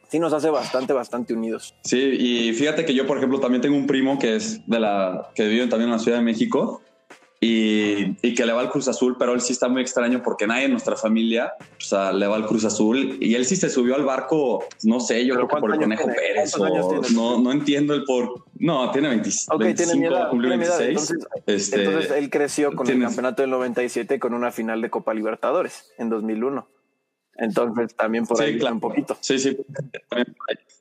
sí nos hace bastante, bastante unidos. Sí, y fíjate que yo, por ejemplo, también tengo un primo que es de la que vive también en la Ciudad de México y, y que le va al Cruz Azul, pero él sí está muy extraño porque nadie en nuestra familia o sea, le va al Cruz Azul y él sí se subió al barco, no sé, yo ¿Pero creo que por el Conejo tiene? Pérez ¿Cuántos años o no, no entiendo el por. No, tiene 20, Ok, tiene 25, mi edad, cumplió tiene mi edad. 26. Entonces, este, entonces él creció con el tienes- campeonato del 97 con una final de Copa Libertadores en 2001. Entonces también por Sí, ahí claro. un poquito. Sí, sí.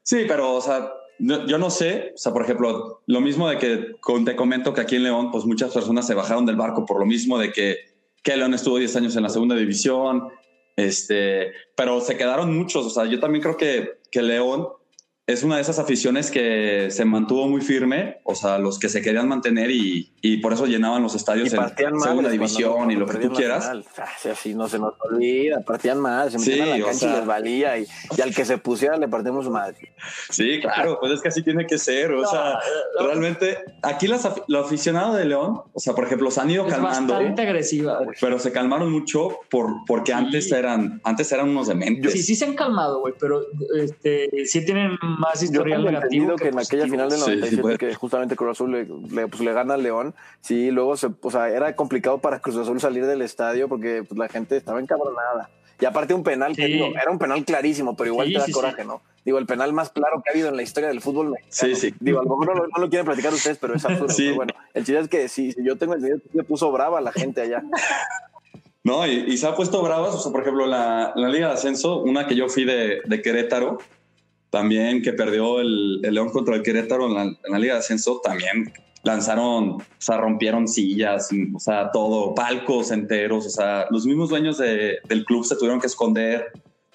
Sí, pero, o sea, no- yo no sé, o sea, por ejemplo, lo mismo de que con- te comento que aquí en León, pues muchas personas se bajaron del barco por lo mismo de que, que León estuvo 10 años en la segunda división, este, pero se quedaron muchos, o sea, yo también creo que, que León es una de esas aficiones que se mantuvo muy firme, o sea, los que se querían mantener y, y por eso llenaban los estadios Y en segunda división cuando- y lo que tú la quieras. Ah, sí, así no se nos olvida, partían se metían Sí, a la o cancha sea- y les valía y, y al que se pusiera le partimos su madre. Sí, claro, pues es que así tiene que ser. O sea, realmente aquí las afi- lo aficionado de León, o sea, por ejemplo, se han ido Es calmando, bastante agresiva, güey. pero se calmaron mucho por, porque Sí. antes eran, antes eran unos dementes. Sí, sí se han calmado, güey, pero este, sí tienen más historial negativo. entendido que en aquella final Sí, sí, 97 puede. que justamente Cruz Azul le, le, pues, le gana al León, sí, luego se, o sea, era complicado para Cruz Azul salir del estadio porque pues, la gente estaba encabronada. Y aparte un penal que digo, era un penal clarísimo, pero igual Sí, te da sí, coraje, ¿no? Digo, el penal más claro que ha habido en la historia del fútbol mexicano. Sí, sí. Digo, a lo mejor no, lo- no lo quieren platicar ustedes, pero es absurdo. Sí. Pero bueno, el chiste es que sí, sí, yo tengo entendido que se puso brava la gente allá. No, y, y se ha puesto bravas, o sea, por ejemplo, la, la Liga de Ascenso, una que yo fui de, de Querétaro, también que perdió el, el León contra el Querétaro en la, en la Liga de Ascenso, también lanzaron, o sea, rompieron sillas, o sea, todo, palcos enteros, o sea, los mismos dueños de- del club se tuvieron que esconder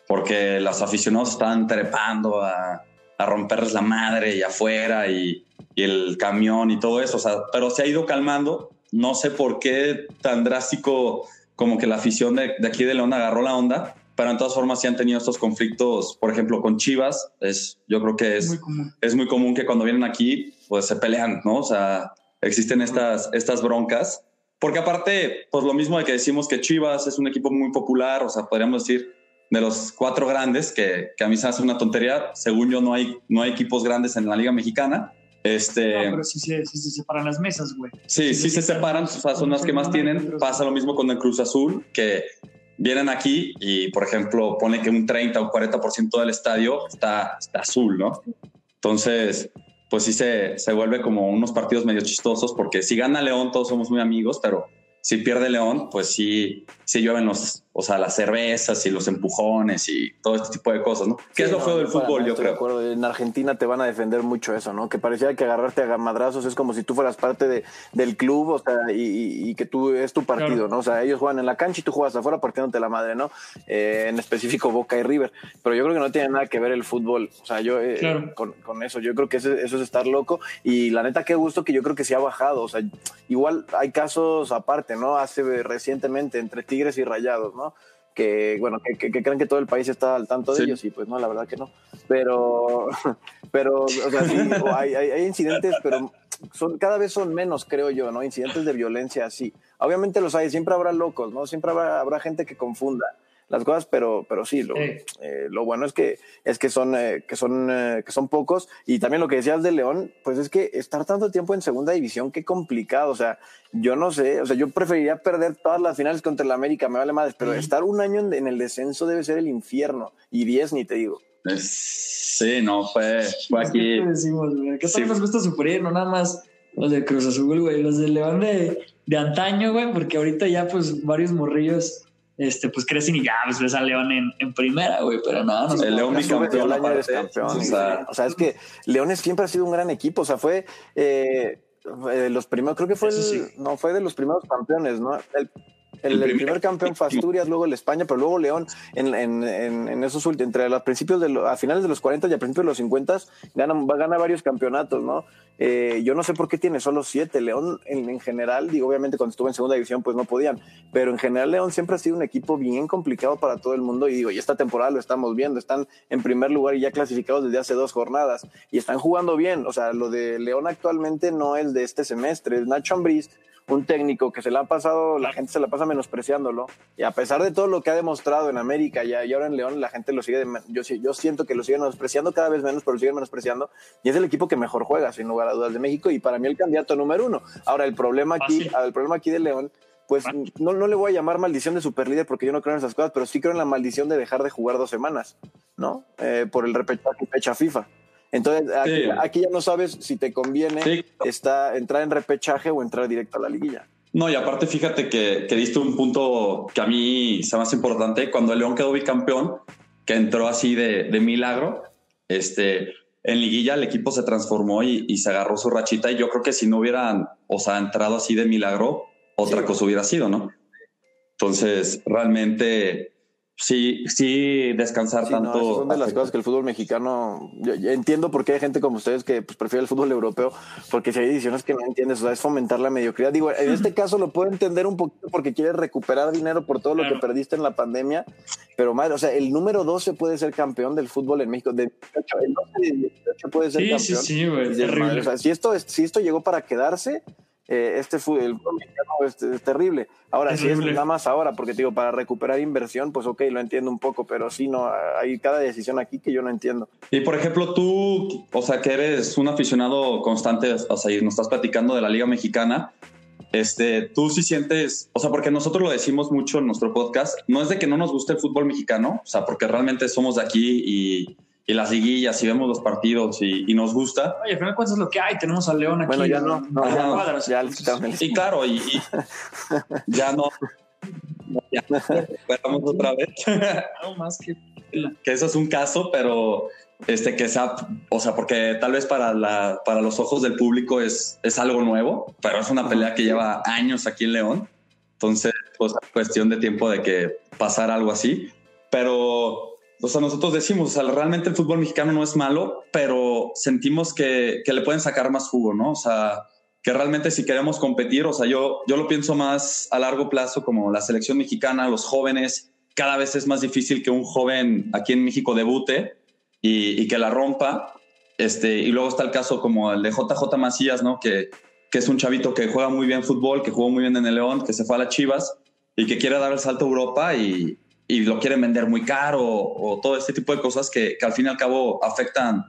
porque los aficionados estaban trepando a, a romperles la madre y afuera y, y el camión y todo eso, o sea, pero se ha ido calmando, no sé por qué tan drástico como que la afición de, de aquí de León agarró la onda, pero en todas formas sí han tenido estos conflictos, por ejemplo, con Chivas, es, yo creo que es Muy común. es muy común que cuando vienen aquí, pues se pelean, ¿no? O sea, existen estas, estas broncas. Porque aparte, pues lo mismo de que decimos que Chivas es un equipo muy popular, o sea, podríamos decir de los cuatro grandes, que, que a mí se hace una tontería. Según yo, no hay, no hay equipos grandes en la Liga Mexicana. Este, No, pero sí, se- sí se separan las mesas, güey. Sí, sí se separan, o sea, son las que más tienen. Pasa lo mismo con el Cruz Azul, que vienen aquí y, por ejemplo, pone que un 30 o 40% del estadio está, está azul, ¿no? Entonces, pues sí se, se vuelve como unos partidos medio chistosos, porque si gana León todos somos muy amigos, pero si pierde León, pues sí, sí llueven los, o sea, las cervezas y los empujones y todo este tipo de cosas, ¿no? Que es lo no, feo del fútbol, yo creo. acuerdo. En Argentina te van a defender mucho eso, ¿no? Que parecía que agarrarte a madrazos es como si tú fueras parte de, del club, o sea, y, y- y que tú es tu partido, Claro. ¿no? O sea, ellos juegan en la cancha y tú juegas afuera partiéndote la madre, ¿no? Eh, en específico Boca y River. Pero yo creo que no tiene nada que ver el fútbol, o sea, yo eh, Claro. con, con eso, yo creo que eso, eso es estar loco y la neta qué gusto que yo creo que sí ha bajado, o sea, igual hay casos aparte, ¿no? Hace recientemente entre Tigres y Rayados, ¿no? Que bueno que, que- que creen que todo el país está al tanto de Sí. ellos y pues no la verdad que no. Pero pero o sea sí hay, hay, hay incidentes pero son cada vez son menos creo yo no incidentes de violencia así obviamente los hay siempre habrá locos no siempre habrá, habrá gente que confunda las cosas pero pero sí lo, Sí. eh, lo bueno es que es que son eh, que son eh, que son pocos y también lo que decías de León pues es que estar tanto tiempo en segunda división qué complicado o sea yo no sé o sea yo preferiría perder todas las finales contra el América me vale madres pero estar un año en, en el descenso debe ser el infierno y 10 ni te digo sí, no, fue, fue aquí. ¿Qué decimos, güey? ¿Qué tal Sí. nos gusta sufrir? No nada más los de Cruz Azul, güey. Los de León de, de antaño, güey. Porque ahorita ya, pues, varios morrillos, este, pues, crecen y ya, pues, ves a León en, en primera, güey. Pero nada, nos El León bicampeón, eres aparte. campeón. O sea- o sea, es que Leones siempre ha sido un gran equipo. O sea, fue eh, eh, los primeros, creo que fue el, Eso sí. no, fue de los primeros campeones, ¿no? El, el- primer- primer campeón fue Asturias, luego el España, pero luego León en, en, en, en esos entre los principios de lo- a finales de los 40 y a principios de los 50 gana, va a ganar varios campeonatos, ¿no? Eh, yo no sé por qué tiene solo siete. León en, en general, digo, obviamente cuando estuvo en segunda división pues no podían, pero en general León siempre ha sido un equipo bien complicado para todo el mundo y digo, y esta temporada lo estamos viendo, están en primer lugar y ya clasificados desde hace dos jornadas y están jugando bien, o sea, lo de León actualmente no es de este semestre, es Nacho Ambriz, un técnico que se le ha pasado, la gente se la pasa menospreciándolo y a pesar de todo lo que ha demostrado en América y, ahora en León, la gente lo sigue, yo, siento que lo siguen menospreciando cada vez menos, pero lo siguen menospreciando y es el equipo que mejor juega, sin lugar a dudas, de México y para mí el candidato número uno. Ahora, el problema aquí, Fácil. el problema aquí de León, pues no, no le voy a llamar maldición de superlíder porque yo no creo en esas cosas, pero sí creo en la maldición de dejar de jugar dos semanas, ¿no? Eh, por el repechaje fecha FIFA. Entonces, aquí, Sí. aquí ya no sabes si te conviene Sí. está, entrar en repechaje o entrar directo a la liguilla. No, y aparte fíjate que, que diste un punto que a mí se me hace importante. Cuando el León quedó bicampeón, que entró así de, de milagro, este, en liguilla el equipo se transformó y, y se agarró su rachita. Y yo creo que si no hubieran, o sea, entrado así de milagro, otra Sí. cosa hubiera sido, ¿no? Entonces, realmente, sí, sí descansar Sí, no, tanto. esas son de las cosas que el fútbol mexicano. Yo, yo entiendo por qué hay gente como ustedes que pues, prefiere el fútbol europeo, porque si hay ediciones que no entiendes, o sea, es fomentar la mediocridad. Digo, en este caso lo puedo entender un poquito porque quieres recuperar dinero por todo lo que perdiste en la pandemia, pero madre, o sea, el número 12 puede ser campeón del fútbol en México, de 18, el 12 de 18 puede ser Sí, campeón. sí, sí, güey. Madre, o sea, si esto, es- si esto llegó para quedarse, eh, este fútbol, el fútbol mexicano es, es terrible. Ahora, si es nada más ahora, porque te digo, para recuperar inversión, pues ok, lo entiendo un poco, pero sí, no, hay cada decisión aquí que yo no entiendo. Y por ejemplo, tú, o sea, que eres un aficionado constante, o sea, y nos estás platicando de la Liga Mexicana, este, tú sí sientes, o sea, porque nosotros lo decimos mucho en nuestro podcast, no es de que no nos guste el fútbol mexicano, o sea, porque realmente somos de aquí y, y las liguillas y vemos los partidos y, y nos gusta. Oye, al final cuentas es lo que hay. Tenemos a León aquí. Bueno, ya no, no, a ya- cuadras, ya entonces, Y claro, y, y ya no, ya, esperamos otra vez. algo más que... que eso es un caso, pero este que sea, o sea, porque tal vez para la, para los ojos del público es, es algo nuevo, pero es una pelea que lleva años aquí en León. Entonces, pues cuestión de tiempo de que pasara algo así. Pero, o sea, nosotros decimos, o sea, realmente el fútbol mexicano no es malo, pero sentimos que, que le pueden sacar más jugo, ¿no? O sea, que realmente si queremos competir, o sea, yo, yo lo pienso más a largo plazo como la selección mexicana, los jóvenes, cada vez es más difícil que un joven aquí en México debute y, y que la rompa. Este, y luego está el caso como el de JJ Macías, ¿no? Que, que es un chavito que juega muy bien fútbol, que jugó muy bien en el León, que se fue a las Chivas y que quiere dar el salto a Europa y, y lo quieren vender muy caro o todo este tipo de cosas que, que al fin y al cabo afectan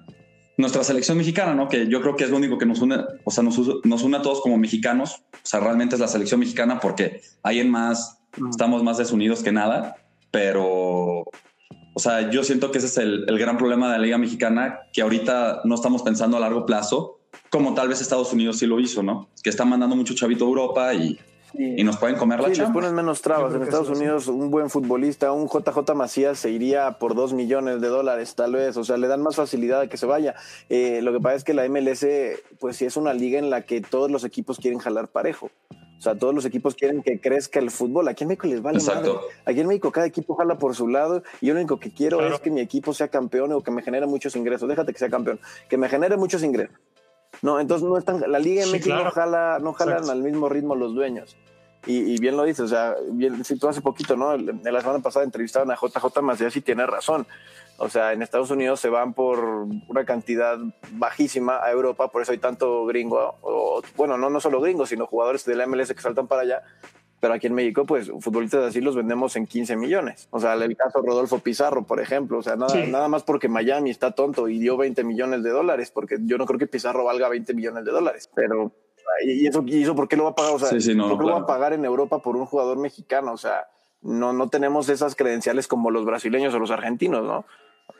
nuestra selección mexicana, ¿no? Que yo creo que es lo único que nos une, o sea, nos, nos une a todos como mexicanos. O sea, realmente es la selección mexicana porque hay en más, estamos más desunidos que nada, pero, o sea, yo siento que ese es el, el gran problema de la Liga Mexicana, que ahorita no estamos pensando a largo plazo, como tal vez Estados Unidos sí lo hizo, ¿no? Que está mandando mucho chavito a Europa y y nos pueden comer la sí, chamba. les ponen menos trabas. En Estados Unidos, un buen futbolista, un JJ Macías, se iría por dos millones de dólares, tal vez. O sea, le dan más facilidad a que se vaya. Eh, lo que pasa es que la MLS, pues sí es una liga en la que todos los equipos quieren jalar parejo. O sea, todos los equipos quieren que crezca el fútbol. Aquí en México les vale Exacto. madre. Aquí en México cada equipo jala por su lado y yo lo único que quiero es que mi equipo sea campeón o que me genere muchos ingresos. Déjate que sea campeón, que me genere muchos ingresos. No, entonces no están, la liga en Sí, claro. no jala, no jalan Exacto. al mismo ritmo los dueños. Y, y bien lo dices, o sea, bien, si tú hace poquito, ¿no? La semana pasada entrevistaron a JJ Macías y tiene razón. O sea, en Estados Unidos se van por una cantidad bajísima a Europa, por eso hay tanto gringo, o, bueno, no, no solo gringos, sino jugadores de la MLS que saltan para allá. Pero aquí en México, pues, futbolistas así los vendemos en 15 millones. O sea, el caso Rodolfo Pizarro, por ejemplo. O sea, nada, Sí. nada más porque Miami está tonto y dio 20 millones de dólares, porque yo no creo que Pizarro valga 20 millones de dólares. Pero, ¿y eso, y eso por qué lo va a pagar? O sea, Sí, sí, no, ¿por qué lo va a pagar en Europa por un jugador mexicano? O sea, no, no tenemos esas credenciales como los brasileños o los argentinos, ¿no?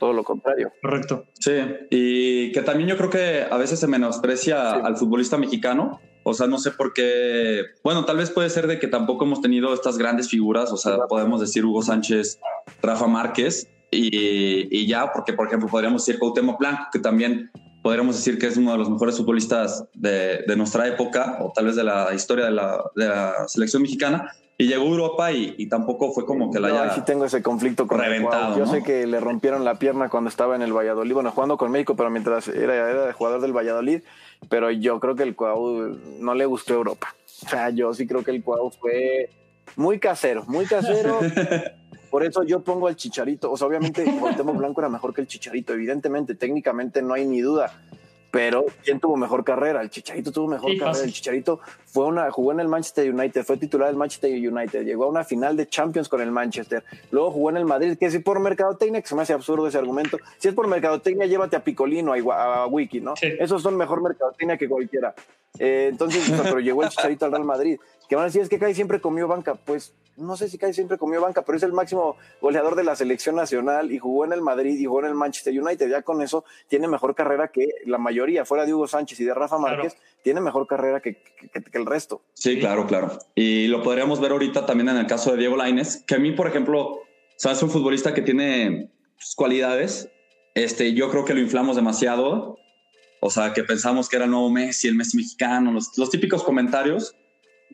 Todo lo contrario. Correcto. Sí, y que también yo creo que a veces se menosprecia Sí. al futbolista mexicano. O sea, no sé por qué. Bueno, tal vez puede ser de que tampoco hemos tenido estas grandes figuras. O sea, podemos decir Hugo Sánchez, Rafa Márquez y, y ya, porque por ejemplo podríamos decir Cuauhtémoc Blanco, que también podríamos decir que es uno de los mejores futbolistas de, de nuestra época o tal vez de la historia de la, de la selección mexicana. Y llegó a Europa y, y tampoco fue como que la Yo haya. sí tengo ese conflicto con reventado. Yo ¿no? sé que le rompieron la pierna cuando estaba en el Valladolid, bueno, jugando con México, pero mientras era, era jugador del Valladolid, pero yo creo que el Cuau no le gustó Europa. O sea, yo sí creo que el Cuau fue muy casero, muy casero. Por eso yo pongo al Chicharito. O sea, obviamente Cuauhtémoc Blanco era mejor que el Chicharito, evidentemente, técnicamente no hay ni duda. Pero ¿quién tuvo mejor carrera? El Chicharito tuvo mejor Sí, carrera. fácil. El Chicharito fue una, jugó en el Manchester United, fue titular del Manchester United, llegó a una final de Champions con el Manchester, luego jugó en el Madrid, que si por mercadotecnia, que se me hace absurdo ese argumento, si es por mercadotecnia, llévate a Picolino, a, a Wiki, ¿no? Sí. Esos son mejor mercadotecnia que cualquiera. Eh, entonces, pero llegó el Chicharito al Real Madrid. Que van a decir, es que Kai siempre comió banca. Pues no sé si Kai siempre comió banca, pero es el máximo goleador de la selección nacional y jugó en el Madrid y jugó en el Manchester United. Ya con eso tiene mejor carrera que la mayoría, fuera de Hugo Sánchez y de Rafa Claro. Márquez, tiene mejor carrera que, que- que el resto. Sí, claro, claro. Y lo podríamos ver ahorita también en el caso de Diego Lainez, que a mí, por ejemplo, sabes, es un futbolista que tiene sus cualidades. Este, yo creo que lo inflamos demasiado. O sea, que pensamos que era el nuevo Messi, el Messi mexicano, los, los típicos comentarios.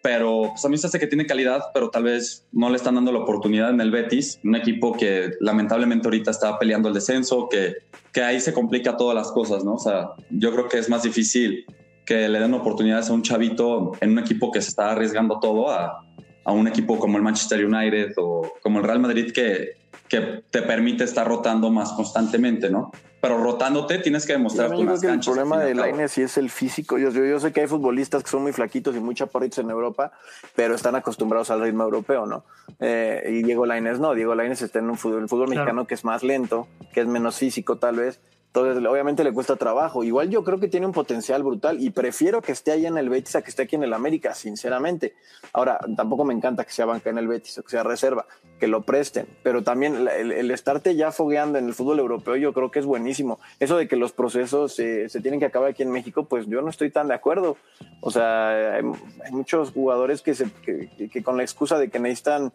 Pero pues a mí se hace que tiene calidad, pero tal vez no le están dando la oportunidad en el Betis, un equipo que lamentablemente ahorita está peleando el descenso, que, que ahí se complica todas las cosas, ¿no? O sea, yo creo que es más difícil que le den oportunidades a un chavito en un equipo que se está arriesgando todo a, a un equipo como el Manchester United o como el Real Madrid que, que te permite estar rotando más constantemente, ¿no? Pero rotándote tienes que demostrar creo las que el canchas. problema fin y de. Lainez sí es el físico. Yo, yo, yo sé que hay futbolistas que son muy flaquitos y muy chaparritos en Europa, pero están acostumbrados al ritmo europeo, ¿no? Eh, y Diego Lainez no. Diego Lainez está en un fútbol, el fútbol Claro. mexicano que es más lento, que es menos físico tal vez. Entonces, obviamente le cuesta trabajo. Igual yo creo que tiene un potencial brutal y prefiero que esté ahí en el Betis a que esté aquí en el América, sinceramente. Ahora, tampoco me encanta que sea banca en el Betis o que sea reserva, que lo presten. Pero también el, el estarte ya fogueando en el fútbol europeo yo creo que es buenísimo. Eso de que los procesos eh, se tienen que acabar aquí en México, pues yo no estoy tan de acuerdo. O sea, hay, muchos jugadores que, se, que con la excusa de que necesitan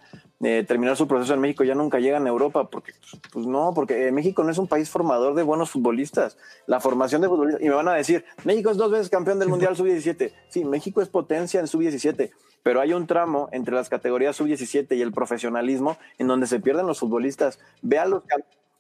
eh, terminar su proceso en México ya nunca llegan a Europa, porque pues, pues no, porque eh, México no es un país formador de buenos futbolistas. La formación de futbolistas, y me van a decir, México es dos veces campeón del Mundial Sub-17. Sí, México es potencia en Sub-17, pero hay un tramo entre las categorías Sub-17 y el profesionalismo en donde se pierden los futbolistas. Vea los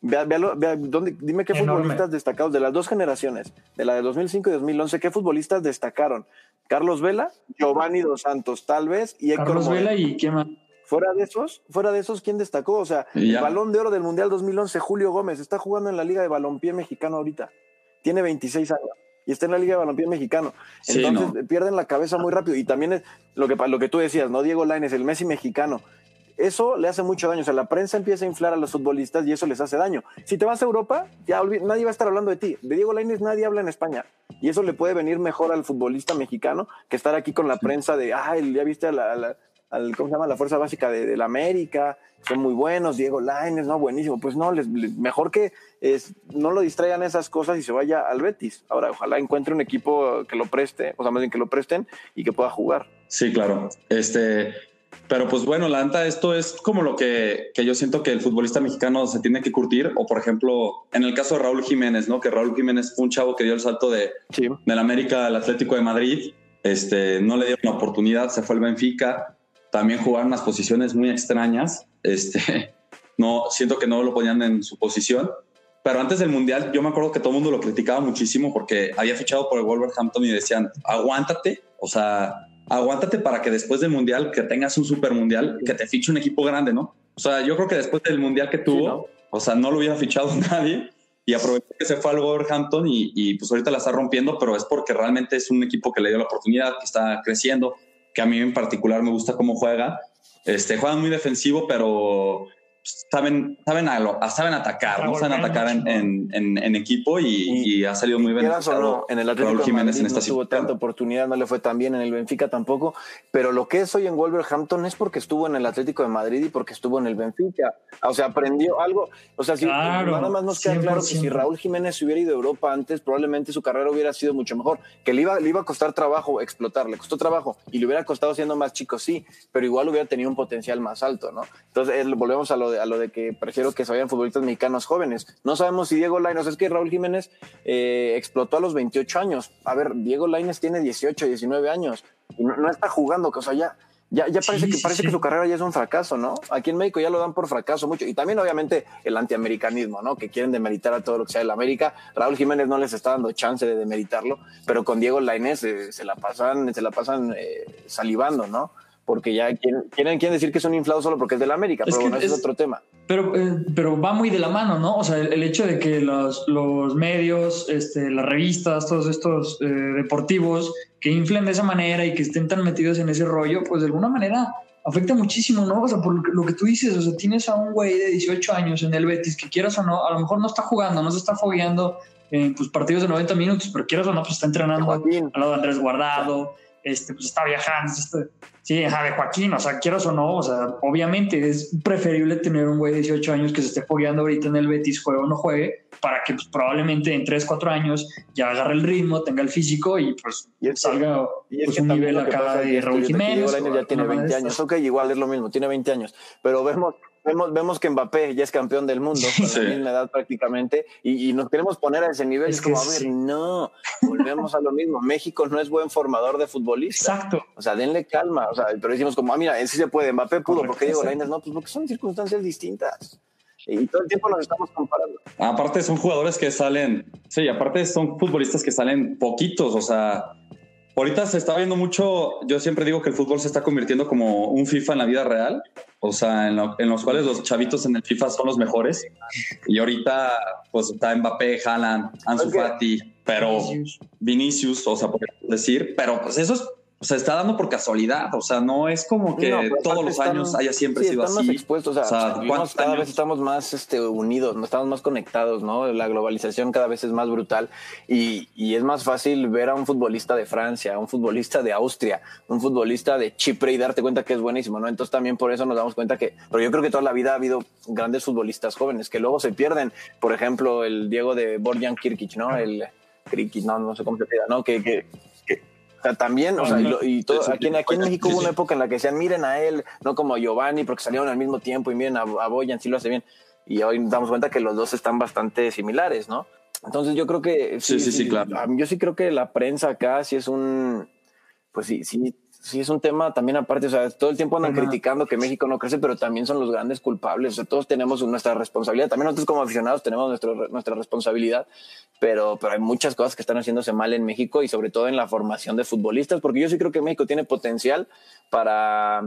Vea, véalo- vea, ¿dónde- dime qué Enorme. futbolistas destacados de las dos generaciones, de la de 2005 y 2011, qué futbolistas destacaron. Carlos Vela, Giovanni Dos Santos, tal vez, y Héctor Carlos Moreno. Vela y qué más. Fuera de esos, fuera de esos, ¿quién destacó? O sea, el balón de oro del Mundial 2011, Julio Gómez, está jugando en la Liga de Balompié Mexicano ahorita. Tiene 26 años y está en la Liga de Balompié Mexicano. Sí, Entonces no. pierden la cabeza muy rápido. Y también es lo que, lo que tú decías, ¿no? Diego Lainez, el Messi mexicano. eso le hace mucho daño. O sea, la prensa empieza a inflar a los futbolistas y eso les hace daño. Si te vas a Europa, ya nadie va a estar hablando de ti. De Diego Lainez nadie habla en España. Y eso le puede venir mejor al futbolista mexicano que estar aquí con la prensa de, ay, ya viste a la, al, ¿cómo se llama? La fuerza básica de, la América, son muy buenos, Diego Lainez, no, buenísimo. Pues no, les, mejor que es, no lo distraigan esas cosas y se vaya al Betis. Ahora, ojalá encuentre un equipo que lo preste, o sea, más bien que lo presten y que pueda jugar. Sí, claro. Este, pero pues bueno, la neta, esto es como lo que, que, yo siento que el futbolista mexicano se tiene que curtir. O por ejemplo, en el caso de Raúl Jiménez, ¿no? Que Raúl Jiménez fue un chavo que dio el salto de del América al Atlético de Madrid. Este, no le dieron la oportunidad, se fue al Benfica. También jugaron unas posiciones muy extrañas. Este, no, siento que no lo ponían en su posición. Pero antes del Mundial, yo me acuerdo que todo el mundo lo criticaba muchísimo porque había fichado por el Wolverhampton y decían, aguántate, o sea, aguántate para que después del mundial, que tengas un super mundial, que te fiche un equipo grande, ¿no? O sea, yo creo que después del mundial que tuvo, o sea, no lo hubiera fichado nadie y aprovechó que se fue al Wolverhampton y, y pues ahorita la está rompiendo, pero es porque realmente es un equipo que le dio la oportunidad, que está creciendo, que a mí en particular me gusta cómo juega. Este, juega muy defensivo, pero saben, saben, a saben atacar, ¿no? saben atacar en, en, en, equipo y, y, ha salido muy bien. No, en el Atlético Jiménez en esta no tuvo tanta oportunidad, no le fue tan bien en el Benfica tampoco, pero lo que es hoy en Wolverhampton es porque estuvo en el Atlético de Madrid y porque estuvo en el Benfica. O sea, aprendió algo. O sea, si nada más nos queda claro que si Raúl Jiménez hubiera ido a Europa antes, probablemente su carrera hubiera sido mucho mejor. Que le iba, le iba a costar trabajo explotar, le costó trabajo y le hubiera costado siendo más chico, sí, pero igual hubiera tenido un potencial más alto, ¿no? Entonces, volvemos a lo a lo de que prefiero que se vayan futbolistas mexicanos jóvenes. No sabemos si Diego Lainez, es que Raúl Jiménez eh, explotó a los 28 años. A ver, Diego Lainez tiene 18, 19 años y no, está jugando, o sea, ya, ya, ya parece, que, parece que su carrera ya es un fracaso, ¿no? Aquí en México ya lo dan por fracaso mucho. Y también, obviamente, el antiamericanismo, ¿no? Que quieren demeritar a todo lo que sea de la América. Raúl Jiménez no les está dando chance de demeritarlo, pero con Diego Lainez eh, se la pasan, se la pasan eh, salivando, ¿no? Porque ya quieren, quieren, decir que es un inflado solo porque es de la América, pero bueno, es, es otro tema. Pero, eh, pero va muy de la mano, ¿no? O sea, el, hecho de que los, los medios, este, las revistas, todos estos eh, deportivos que inflen de esa manera y que estén tan metidos en ese rollo, pues de alguna manera afecta muchísimo, ¿no? O sea, por lo que, tú dices, o sea, tienes a un güey de 18 años en el Betis que quieras o no, a lo mejor no está jugando, no se está fogueando en pues, partidos de 90 minutos, pero quieras o no, pues está entrenando al lado de Andrés Guardado, este, pues está viajando, este, Sí, de Joaquín, o sea, quieras o no, o sea, obviamente es preferible tener un güey de 18 años que se esté fogueando ahorita en el Betis, juegue o no juegue, para que pues, probablemente en 3, 4 años ya agarre el ritmo, tenga el físico y pues salga pues, un nivel acá de Raúl Jiménez. ya tiene 20 años, ok, igual es lo mismo, tiene 20 años, pero vemos vemos, vemos que Mbappé ya es campeón del mundo con la misma edad prácticamente y, nos queremos poner a ese nivel. Es, como, a ver, no, volvemos a lo mismo. México no es buen formador de futbolistas. Exacto. O sea, denle calma. O sea, pero decimos como, ah, mira, sí se puede. Mbappé pudo, ¿por qué Diego Lainez no? Pues porque son circunstancias distintas. Y todo el tiempo nos estamos comparando. Aparte son jugadores que salen, sí, aparte son futbolistas que salen poquitos, o sea, ahorita se está viendo mucho, yo siempre digo que el fútbol se está convirtiendo como un FIFA en la vida real, o sea, en, los cuales los chavitos en el FIFA son los mejores. Y ahorita, pues está Mbappé, Haaland, Ansu Fati, pero Vinicius, o sea, por decir, pero pues eso es se está dando por casualidad, o sea, no es como que todos los años haya siempre sido así. más expuestos, o sea, cada vez estamos más este, unidos, estamos más conectados, ¿no? La globalización cada vez es más brutal y, y, es más fácil ver a un futbolista de Francia, a un futbolista de Austria, un futbolista de Chipre y darte cuenta que es buenísimo, ¿no? Entonces también por eso nos damos cuenta que, pero yo creo que toda la vida ha habido grandes futbolistas jóvenes que luego se pierden, por ejemplo, el Diego de Borjan Kirkic, ¿no? El Kirkic, no, no sé cómo se pida, ¿no? que, que también, o sea, y, todo, aquí, aquí, en México hubo una época en la que decían, miren a él, no como a Giovanni, porque salieron al mismo tiempo, y miren a, a Boyan, sí lo hace bien. Y hoy nos damos cuenta que los dos están bastante similares, ¿no? Entonces yo creo que... Sí, sí, sí, claro. Yo sí creo que la prensa acá sí es un... Pues sí, sí, sí es un tema también aparte, o sea, todo el tiempo andan criticando que México no crece, pero también son los grandes culpables, o sea, todos tenemos nuestra responsabilidad, también nosotros como aficionados tenemos nuestro, nuestra responsabilidad, pero, pero hay muchas cosas que están haciéndose mal en México y sobre todo en la formación de futbolistas, porque yo sí creo que México tiene potencial para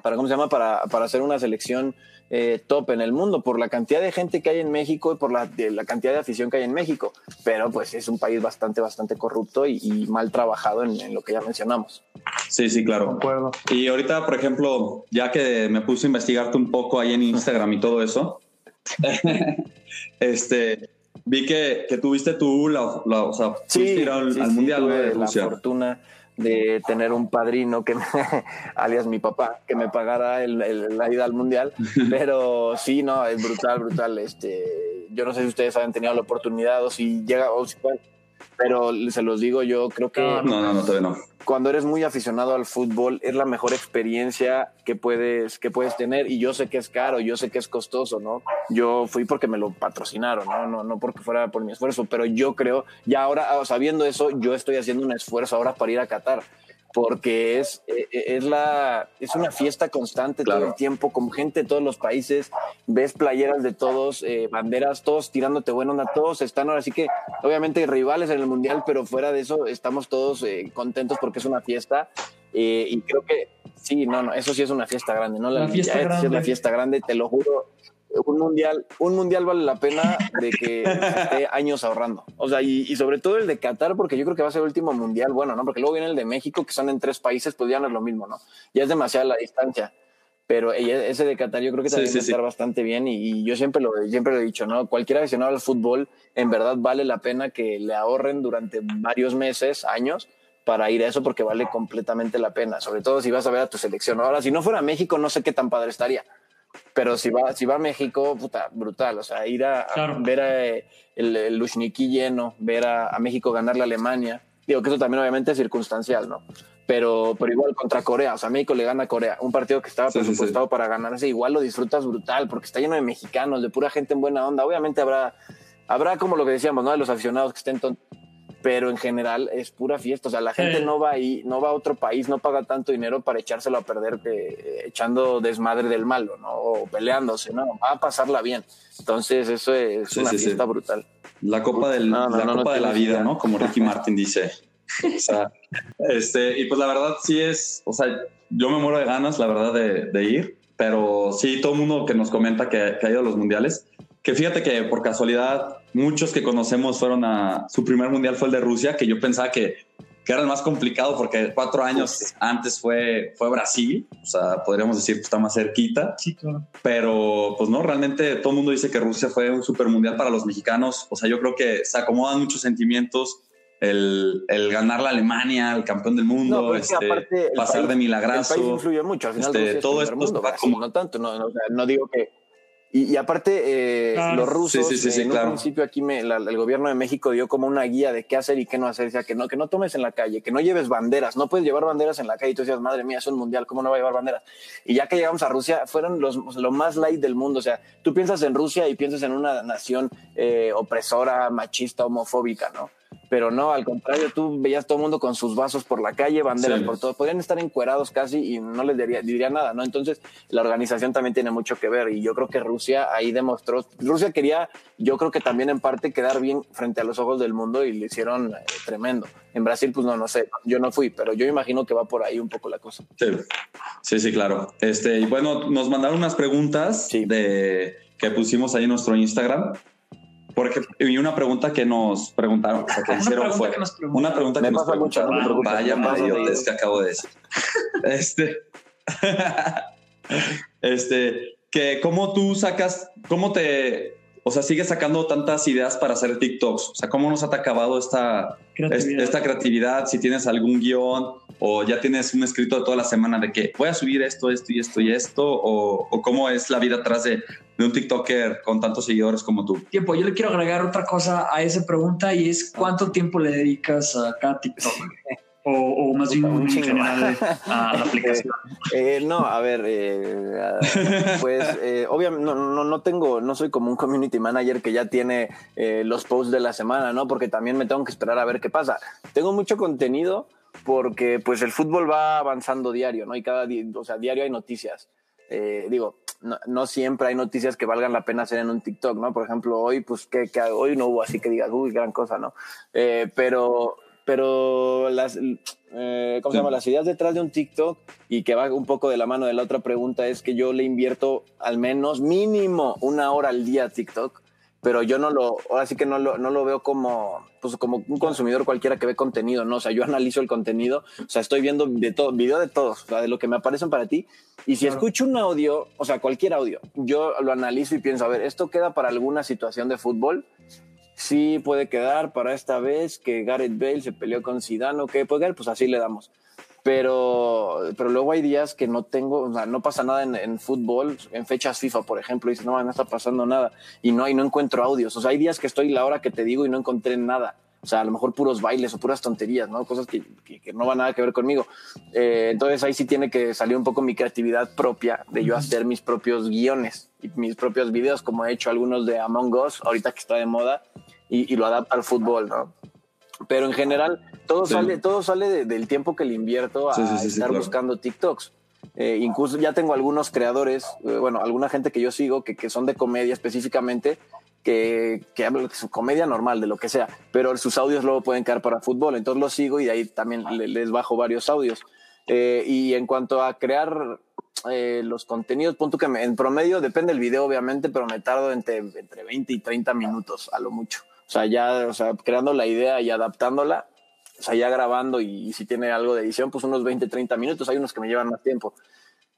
para ¿cómo se llama? Para, para hacer una selección eh, top en el mundo por la cantidad de gente que hay en México y por la, de, la cantidad de afición que hay en México. Pero pues es un país bastante, bastante corrupto y, y mal trabajado en, en, lo que ya mencionamos. Sí, sí, claro. Y ahorita, por ejemplo, ya que me puse a investigarte un poco ahí en Instagram y todo eso, este, vi que, que tuviste tú la, la o sea, sí, ir al, sí, al sí, mundial tuve de la Rusia. fortuna de tener un padrino que me, alias mi papá que me pagara el, el, la ida al mundial pero sí no es brutal brutal este yo no sé si ustedes han tenido la oportunidad o si llega o si pero se los digo yo creo que No, no, no, todavía no. Cuando eres muy aficionado al fútbol es la mejor experiencia que puedes que puedes tener y yo sé que es caro, yo sé que es costoso, ¿no? Yo fui porque me lo patrocinaron, ¿no? No, no porque fuera por mi esfuerzo, pero yo creo, ya ahora sabiendo eso, yo estoy haciendo un esfuerzo ahora para ir a Qatar porque es, eh, es, la, es una fiesta constante Claro. todo el tiempo, con gente de todos los países, ves playeras de todos, eh, banderas, todos tirándote buena onda, todos están ahora sí que, obviamente rivales en el Mundial, pero fuera de eso estamos todos eh, contentos porque es una fiesta eh, y creo que sí, no, no, eso sí es una fiesta grande, ¿no? La liguilla, fiesta eh, sí es grande. la fiesta grande, te lo juro. Un mundial, un mundial vale la pena de que esté años ahorrando. O sea, y, y sobre todo el de Qatar, porque yo creo que va a ser el último mundial, bueno, ¿no? Porque luego viene el de México, que son en tres países, pues ya no es lo mismo, ¿no? Ya es demasiada la distancia. Pero ella- ese de Qatar yo creo que Sí, también sí, va a sí. estar bastante bien y, y yo siempre lo, siempre lo he dicho, ¿no? Cualquier aficionado al fútbol, en verdad vale la pena que le ahorren durante varios meses, años, para ir a eso porque vale completamente la pena, sobre todo si vas a ver a tu selección. Ahora, si no fuera México, no sé qué tan padre estaría. Pero si va, si va a México, puta, brutal. O sea, ir a, a Claro. ver a, eh, el, el Luzhniki lleno, ver a, a México ganarle a Alemania. Digo que eso también obviamente es circunstancial, ¿no? Pero, pero igual contra Corea, o sea, México le gana a Corea, un partido que estaba Sí, sí, sí. presupuestado para ganarse, igual lo disfrutas brutal, porque está lleno de mexicanos, de pura gente en buena onda. Obviamente habrá, habrá como lo que decíamos, ¿no? De los aficionados que estén pero en general es pura fiesta. O sea, la gente Sí. no va ahí, no va a otro país, no paga tanto dinero para echárselo a perder eh, echando desmadre del malo, ¿no? O peleándose, ¿no? Va a pasarla bien. Entonces, eso es Sí, una sí, sí. fiesta brutal. La copa, del, No, no, la no, no copa de la vida, idea. ¿no? Como Ricky Martin dice. O sea, este, y pues la verdad sí es, o sea, yo me muero de ganas, la verdad, de, de ir, pero sí, todo el mundo que nos comenta que, que ha ido a los mundiales, que fíjate que por casualidad muchos que conocemos fueron a, su primer mundial fue el de Rusia, que yo pensaba que, que era el más complicado porque cuatro años antes fue, fue Brasil, o sea, podríamos decir que está más cerquita Sí, claro. pero pues no, realmente todo el mundo dice que Rusia fue un super mundial para los mexicanos. O sea, yo creo que se acomodan muchos sentimientos. El, el ganar la Alemania, el campeón del mundo, No, este, aparte el pasar país- de El milagrazo. país influye mucho. Al final, este, todo esto mundo, va como- no tanto. No, no, no digo que. Y, y aparte, eh, Claro. los rusos, Sí, sí, sí, sí, eh, en claro. un principio aquí me, la- el gobierno de México dio como una guía de qué hacer y qué no hacer. Decía que no, que no tomes en la calle, que no lleves banderas. No puedes llevar banderas en la calle. Y tú decías, madre mía, es un mundial, ¿cómo no va a llevar banderas? Y ya que llegamos a Rusia, fueron los, lo más light del mundo. O sea, tú piensas en Rusia y piensas en una nación eh, opresora, machista, homofóbica, ¿no? Pero no, al contrario, tú veías todo el mundo con sus vasos por la calle, banderas Sí. por todo. Podrían estar encuerados casi y no les diría, diría nada, ¿no? Entonces, la organización también tiene mucho que ver y yo creo que Rusia ahí demostró. Rusia quería, yo creo que también en parte quedar bien frente a los ojos del mundo y le hicieron eh, tremendo. En Brasil, pues no, no sé, yo no fui, pero yo imagino que va por ahí un poco la cosa. Sí, sí, sí, claro. Este, y bueno, nos mandaron unas preguntas Sí. de, que pusimos ahí en nuestro Instagram. Porque, y una pregunta que nos preguntaron, o sea, que hicieron fue que nos preguntaron. una pregunta Me que nos pasa mucho, no preguntaron. Vaya seguido. que acabo de decir. Este, este, que cómo tú sacas, cómo te, o sea, sigues sacando tantas ideas para hacer TikToks. O sea, cómo nos ha acabado esta, es- Creatividad. esta creatividad, si tienes algún guion o ya tienes un escrito de toda la semana de que voy a subir esto, esto y esto y esto, o, o cómo es la vida atrás de, de un TikToker con tantos seguidores como tú. Tiempo, yo le quiero agregar otra cosa a esa pregunta y es ¿cuánto tiempo le dedicas a cada TikTok? O, o más bien Un en chingo. general a la aplicación. Eh, no, a ver, eh, ah, pues eh, obviamente no, no, no tengo, no soy como un community manager que ya tiene eh, los posts de la semana, ¿no? Porque también me tengo que esperar a ver qué pasa. Tengo mucho contenido porque pues el fútbol va avanzando diario, ¿no? Y cada día, o sea, diario hay noticias. Eh, digo, no, no siempre hay noticias que valgan la pena hacer en un TikTok, ¿no? Por ejemplo, hoy, pues, que, que hoy no hubo así que digas, uy, gran cosa, ¿no? Eh, pero, pero las, eh, ¿cómo se llama? Las ideas detrás de un TikTok y que va un poco de la mano de la otra pregunta es que yo le invierto al menos mínimo una hora al día a TikTok, pero yo no lo, ahora sí que no lo, no lo veo como, pues como un consumidor cualquiera que ve contenido, ¿no? O sea, yo analizo el contenido, o sea, estoy viendo de todo, video de todos, o sea, de lo que me aparecen para ti, y si escucho un audio, o sea, cualquier audio, yo lo analizo y pienso, a ver, ¿esto queda para alguna situación de fútbol? Sí puede quedar para esta vez que Gareth Bale se peleó con Zidane, que quedar, pues así le damos. Pero, pero luego hay días que no tengo, o sea, no pasa nada en, fútbol, en fechas FIFA, por ejemplo, y no, no está pasando nada, y no, y no encuentro audios. O sea, hay días que estoy la hora que te digo y no encontré nada. O sea, a lo mejor puros bailes o puras tonterías, ¿no? Cosas que, que, que no van nada que ver conmigo. Eh, entonces ahí sí tiene que salir un poco mi creatividad propia de yo hacer mis propios guiones y mis propios videos, como he hecho algunos de Among Us, ahorita que está de moda, y, y lo adapta al fútbol, ¿no? Pero en general, todo Sí. sale, todo sale de- del tiempo que le invierto a sí, sí, estar claro. buscando TikToks. Eh, incluso ya tengo algunos creadores, eh, bueno, alguna gente que yo sigo que, que son de comedia específicamente, que, que hablan de su comedia normal, de lo que sea, pero sus audios luego pueden quedar para fútbol, entonces los sigo y de ahí también le- les bajo varios audios. Eh, y en cuanto a crear eh, los contenidos, punto que en promedio depende del video, obviamente, pero me tardo entre, entre 20 y 30 minutos a lo mucho. O sea, ya, o sea, creando la idea y adaptándola, o sea, ya grabando y, si tiene algo de edición, pues unos 20, 30 minutos. Hay unos que me llevan más tiempo.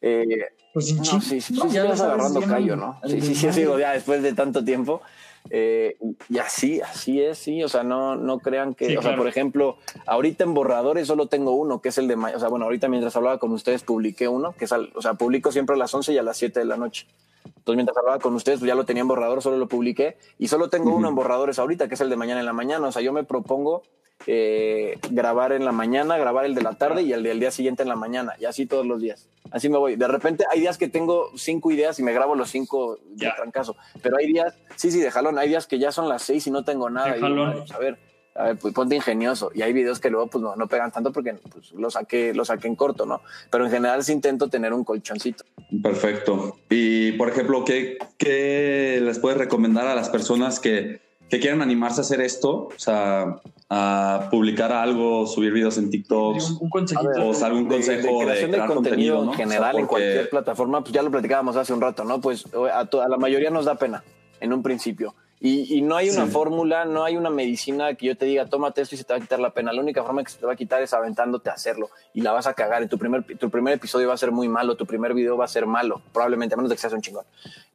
Eh, Pues no, sí, sí, no, sí, ya vas agarrando callo, al- ¿no? Sí, sí, sí, digo, ya después de tanto tiempo. eh, y así, así es, sí. O sea, no, no crean que, Sí, o sea, por ejemplo, ahorita en borradores solo tengo uno, que es el de, ma- o sea, bueno, ahorita mientras hablaba con ustedes publiqué uno, que es, al- o sea, publico siempre a las 11 y a las 7 de la noche. Entonces, mientras hablaba con ustedes, pues ya lo tenía en borrador, solo lo publiqué. Y solo tengo uno en borradores ahorita, que es el de mañana en la mañana. O sea, yo me propongo eh, grabar en la mañana, grabar el de la tarde y el del día siguiente en la mañana. Y así todos los días. Así me voy. De repente hay días que tengo cinco ideas y me grabo los cinco de Ya. trancazo. Pero hay días, sí, sí, de jalón. Hay días que ya son las seis y no tengo nada. De Y jalón. "Madre, pues, a ver, a ver, pues ponte ingenioso. Y hay videos que luego pues no, no pegan tanto porque pues, lo, saqué, lo saqué en corto, ¿no? Pero en general sí intento tener un colchoncito. Perfecto. Y, por ejemplo, ¿qué, qué les puedes recomendar a las personas que, que quieran animarse a hacer esto? O sea, a publicar algo, subir videos en TikTok. Un, un consejito. O sea, algún consejo de, creación de, crear contenido, contenido, ¿no? en general O sea, en cualquier plataforma, pues ya lo platicábamos hace un rato, ¿no? Pues a, to- a la mayoría nos da pena en un principio. Y, y no hay una Sí. fórmula, no hay una medicina que yo te diga, tómate esto y se te va a quitar la pena. La única forma que se te va a quitar es aventándote a hacerlo y la vas a cagar. En tu primer, tu primer episodio va a ser muy malo, tu primer video va a ser malo, probablemente, a menos de que seas un chingón.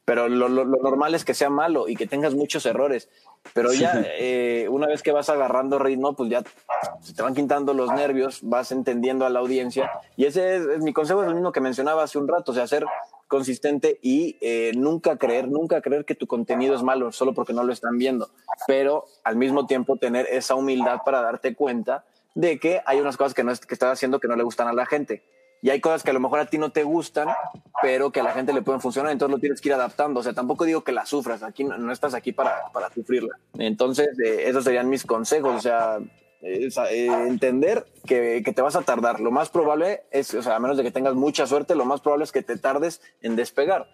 Pero lo, lo- lo normal es que sea malo y que tengas muchos errores. Pero ya eh, una vez que vas agarrando ritmo, pues ya se te van quitando los nervios, vas entendiendo a la audiencia. Y ese es, es- mi consejo, es el mismo que mencionaba hace un rato, o sea, ser consistente y eh, nunca creer, nunca creer que tu contenido es malo solo porque no lo están viendo, pero al mismo tiempo tener esa humildad para darte cuenta de que hay unas cosas que, no es- que estás haciendo que no le gustan a la gente. Y hay cosas que a lo mejor a ti no te gustan, pero que a la gente le pueden funcionar, entonces lo tienes que ir adaptando. O sea, tampoco digo que la sufras, aquí no, estás aquí para, para sufrirla. Entonces, eh, esos serían mis consejos. O sea, es, eh, entender que, que te vas a tardar. Lo más probable es, o sea, a menos de que tengas mucha suerte, lo más probable es que te tardes en despegar.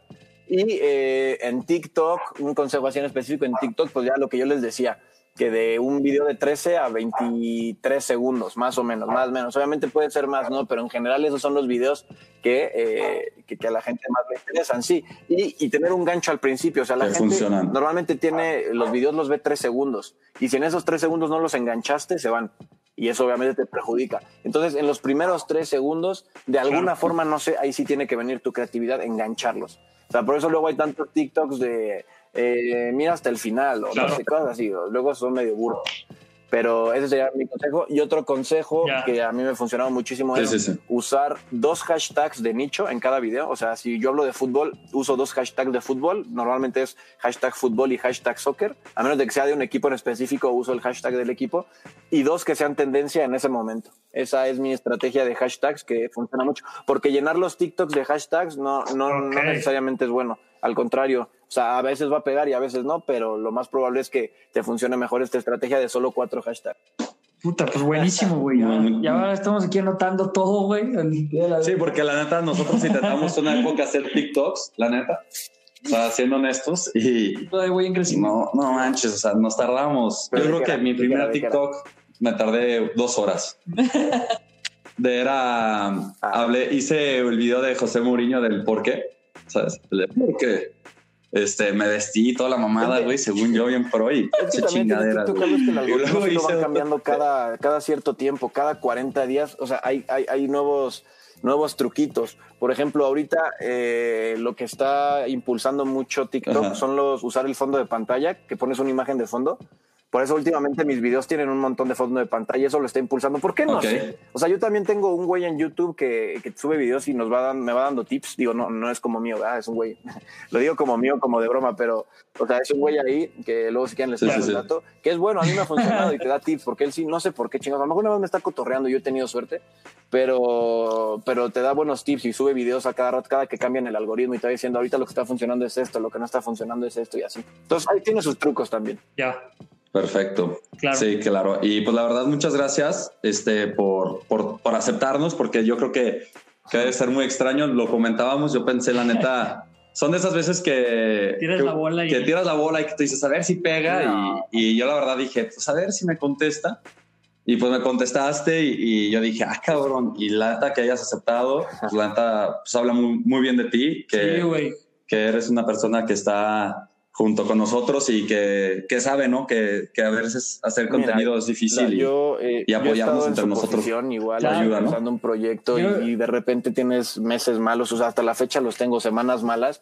Y eh, en TikTok, un consejo así en específico en TikTok, pues ya lo que yo les decía, que de un video de 13 a 23 segundos, más o menos, más o menos. Obviamente puede ser más, ¿no? Pero en general esos son los videos que, eh, que, que a la gente más le interesan, sí. Y, y tener un gancho al principio, o sea, la Que gente funcionan. normalmente tiene, los videos los ve 3 segundos. Y si en esos 3 segundos no los enganchaste, se van. Y eso obviamente te perjudica. Entonces, en los primeros 3 segundos, de alguna forma, no sé, ahí sí tiene que venir tu creatividad, engancharlos. O sea, por eso luego hay tantos TikToks de eh, mira hasta el final, o Claro. no sé, cosas así. Luego son medio burros. Pero ese sería mi consejo. Y otro consejo Ya. que a mí me ha funcionado muchísimo Sí, es sí, sí. usar dos hashtags de nicho en cada video. O sea, si yo hablo de fútbol, uso dos hashtags de fútbol. Normalmente es hashtag fútbol y hashtag soccer. A menos de que sea de un equipo en específico, uso el hashtag del equipo. Y dos que sean tendencia en ese momento. Esa es mi estrategia de hashtags que funciona mucho. Porque llenar los TikToks de hashtags no, no, no Ok. necesariamente es bueno. Al contrario, o sea, a veces va a pegar y a veces no, pero lo más probable es que te funcione mejor esta estrategia de solo cuatro hashtags. Puta, pues buenísimo, güey. Ya, ya ahora estamos aquí anotando todo, güey. Sí, porque la neta, nosotros intentamos una época hacer TikToks, la neta. O sea, siendo honestos, y en crecimiento. no, no manches, o sea, nos tardamos. Pero Yo ¿de creo que era? mi ¿De qué primera. TikTok me tardé dos horas. De era, hablé, hice el video de José Mourinho del por qué, ¿sabes? El de por qué. Este, me vestí toda la mamada, güey, según yo, bien pro y Es que chingadera. tú sabes que el Y algoritmo luego lo hice van cambiando cada, cada cierto tiempo, cada 40 días. O sea, hay, hay, hay nuevos, nuevos truquitos. Por ejemplo, ahorita eh, lo que está impulsando mucho TikTok Ajá. son los usar el fondo de pantalla, que pones una imagen de fondo. Por eso últimamente mis videos tienen un montón de fondo de pantalla y eso lo está impulsando. ¿Por qué no Ok. sé? O sea, yo también tengo un güey en YouTube que, que sube videos y nos va dan- me va dando tips. Digo, no, no es como mío, ¿verdad? Es un güey. Lo digo como mío, como de broma, pero, o sea, es un güey ahí que luego si quieren les Sí, paso sí, el sí. dato, que es bueno, a mí me ha funcionado y te da tips, porque él sí, no sé por qué chingados. A lo mejor una vez me está cotorreando, yo he tenido suerte, pero, pero te da buenos tips y sube videos a cada rato, cada que cambian el algoritmo y te va diciendo ahorita lo que está funcionando es esto, lo que no está funcionando es esto y así. Entonces ahí tiene sus trucos también. Ya, Perfecto. claro. Sí, claro. Y pues la verdad, muchas gracias este, por, por, por aceptarnos, porque yo creo que, que debe ser muy extraño. Lo comentábamos, yo pensé, la neta, son de esas veces que... Tiras que, la bola y- que tiras la bola y que te dices, a ver si pega. No. Y, y yo la verdad dije, pues a ver si me contesta. Y pues me contestaste y, y yo dije, ah, cabrón. Y la neta que hayas aceptado, pues la neta, pues habla muy, muy bien de ti, que, Sí, que eres una persona que está junto con nosotros y que, que sabe, ¿no? Que, que a veces hacer Mira, contenido es difícil. La- y- yo, eh, y yo apoyarnos en entre su nosotros. igual, Claro. Ayuda, ¿no? un proyecto y- Yo- y, de repente tienes meses malos, o sea, hasta la fecha los tengo semanas malas.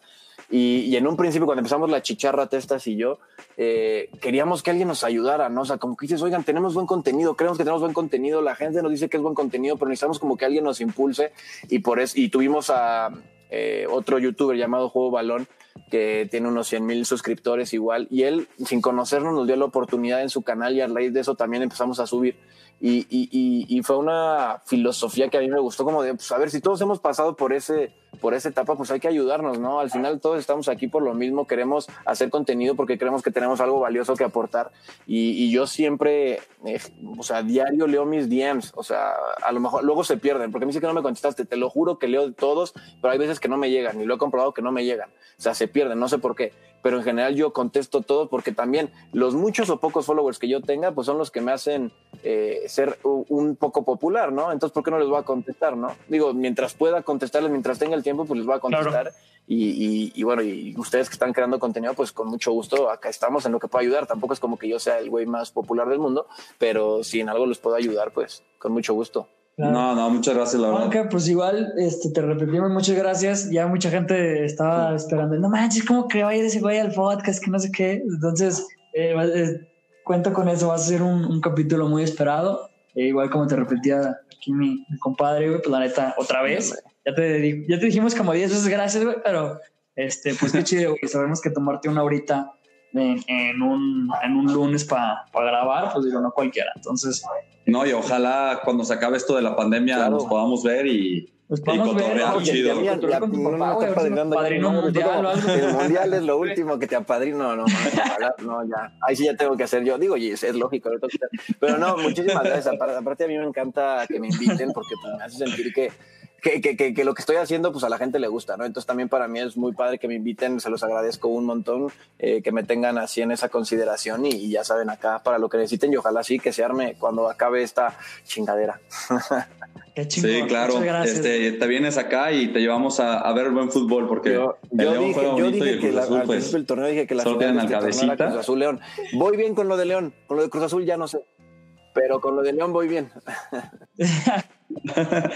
Y, y en un principio, cuando empezamos la chicharra, Testas y yo, eh, queríamos que alguien nos ayudara, ¿no? O sea, como que dices, oigan, tenemos buen contenido, creemos que tenemos buen contenido, la gente nos dice que es buen contenido, pero necesitamos como que alguien nos impulse. Y por eso, y tuvimos a eh, otro youtuber llamado Juego Balón, que tiene unos 100 mil suscriptores igual, y él, sin conocernos, nos dio la oportunidad en su canal y a raíz de eso también empezamos a subir. Y, y, y, y fue una filosofía que a mí me gustó, como de, pues, a ver, si todos hemos pasado por ese por esa etapa, pues hay que ayudarnos, ¿no? Al final todos estamos aquí por lo mismo, queremos hacer contenido porque creemos que tenemos algo valioso que aportar. Y, yo siempre, eh, o sea, diario leo mis DMs, o sea, a lo mejor luego se pierden, porque me dice que no me contestaste, te lo juro que leo todos, pero hay veces que no me llegan y lo he comprobado que no me llegan, o sea, se pierden, no sé por qué. Pero en general yo contesto todo porque también los muchos o pocos followers que yo tenga, pues son los que me hacen eh, ser un poco popular, ¿no? Entonces, ¿por qué no les voy a contestar, no? Digo, mientras pueda contestarles, mientras tenga el tiempo, pues les voy a contestar. Y, y- y bueno, y ustedes que están creando contenido, pues con mucho gusto, acá estamos en lo que puedo ayudar. Tampoco es como que yo sea el güey más popular del mundo, pero si en algo les puedo ayudar, pues con mucho gusto. Claro. No, no, muchas gracias, la verdad. Juanca, pues igual este, te repetimos muchas gracias. Ya mucha gente estaba esperando. No manches, ¿cómo que va a ir ese güey al podcast? Que no sé qué. Entonces, eh, eh, cuenta con eso. Va a ser un, un capítulo muy esperado. E igual como te repetía aquí mi, mi compadre, güey, pues la neta, otra vez. Ya te, ya te dijimos como 10 veces gracias, güey, pero este, pues qué chido, güey. Sabemos que tomarte una horita en, en un, en un lunes para grabar, pues digo, no cualquiera. Entonces, No, y ojalá cuando se acabe esto de la pandemia Claro. nos podamos ver y, pues ver. cotorrear, chido. con tu papá, güey, padrinando padrino no, mundial o algo. El mundial es lo último que te apadrino, no, no, ya. Ahí sí ya tengo que hacer yo. Digo, y es, es lógico, pero no, muchísimas gracias. Aparte, aparte a mí me encanta que me inviten porque pues, me hace sentir que, que, que, que, que lo que estoy haciendo, pues a la gente le gusta, ¿no? Entonces también para mí es muy padre que me inviten, se los agradezco un montón, eh, que me tengan así en esa consideración y, y ya saben acá para lo que necesiten y ojalá sí que se arme cuando acabe esta chingadera. Qué chingón, sí, claro. muchas gracias. Este, te vienes acá y te llevamos a, a ver el buen fútbol porque Yo, el yo León dije, juega yo bonito y dije el que Cruz la, Azul, al pues, principio del torneo dije que la solo tienen al cabecita. Cruz Azul León. Voy bien con lo de León, con lo de Cruz Azul ya no sé, pero con lo de León voy bien.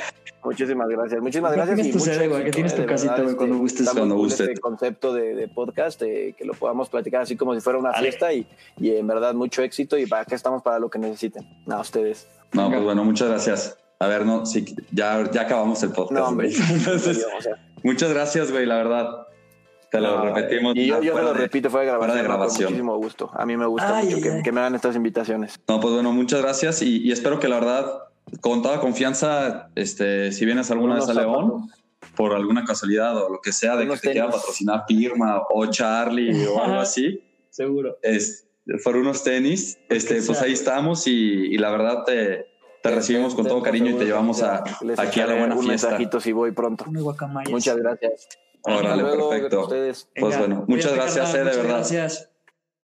Muchísimas gracias, muchísimas ¿Qué gracias. tienes tu mucho sede, éxito, tienes eh, tu de casita, verdad, güey? Cuando este, gustes. Cuando cool guste. Este concepto de, de podcast, eh, que lo podamos platicar así como si fuera una Dale. fiesta y, y en verdad mucho éxito y para acá estamos para lo que necesiten. A ustedes. No, Venga. pues bueno, muchas gracias. A ver, no, sí, ya, ya acabamos el podcast. No, hombre. Entonces, o sea, muchas gracias, güey, la verdad. Te lo no, repetimos. Y yo, yo te lo de- repito, fue de grabación. fuera de ¿no? Con grabación. muchísimo gusto. A mí me gusta Ay, mucho ay, que, ay. que me hagan estas invitaciones. No, pues bueno, muchas gracias y, y espero que la verdad, con toda confianza, este, si vienes alguna vez a León, por alguna casualidad o lo que sea, de que te quiera patrocinar Firma o Charlie o algo así, Seguro. es, por unos tenis, este, pues sea. ahí estamos y, y la verdad te, te recibimos con todo cariño y te llevamos a, aquí a la buena un fiesta. mensajito si voy pronto. Muchas gracias. Órale, perfecto. Pues Venga, bueno, muchas gracias, eh, de muchas verdad. Gracias.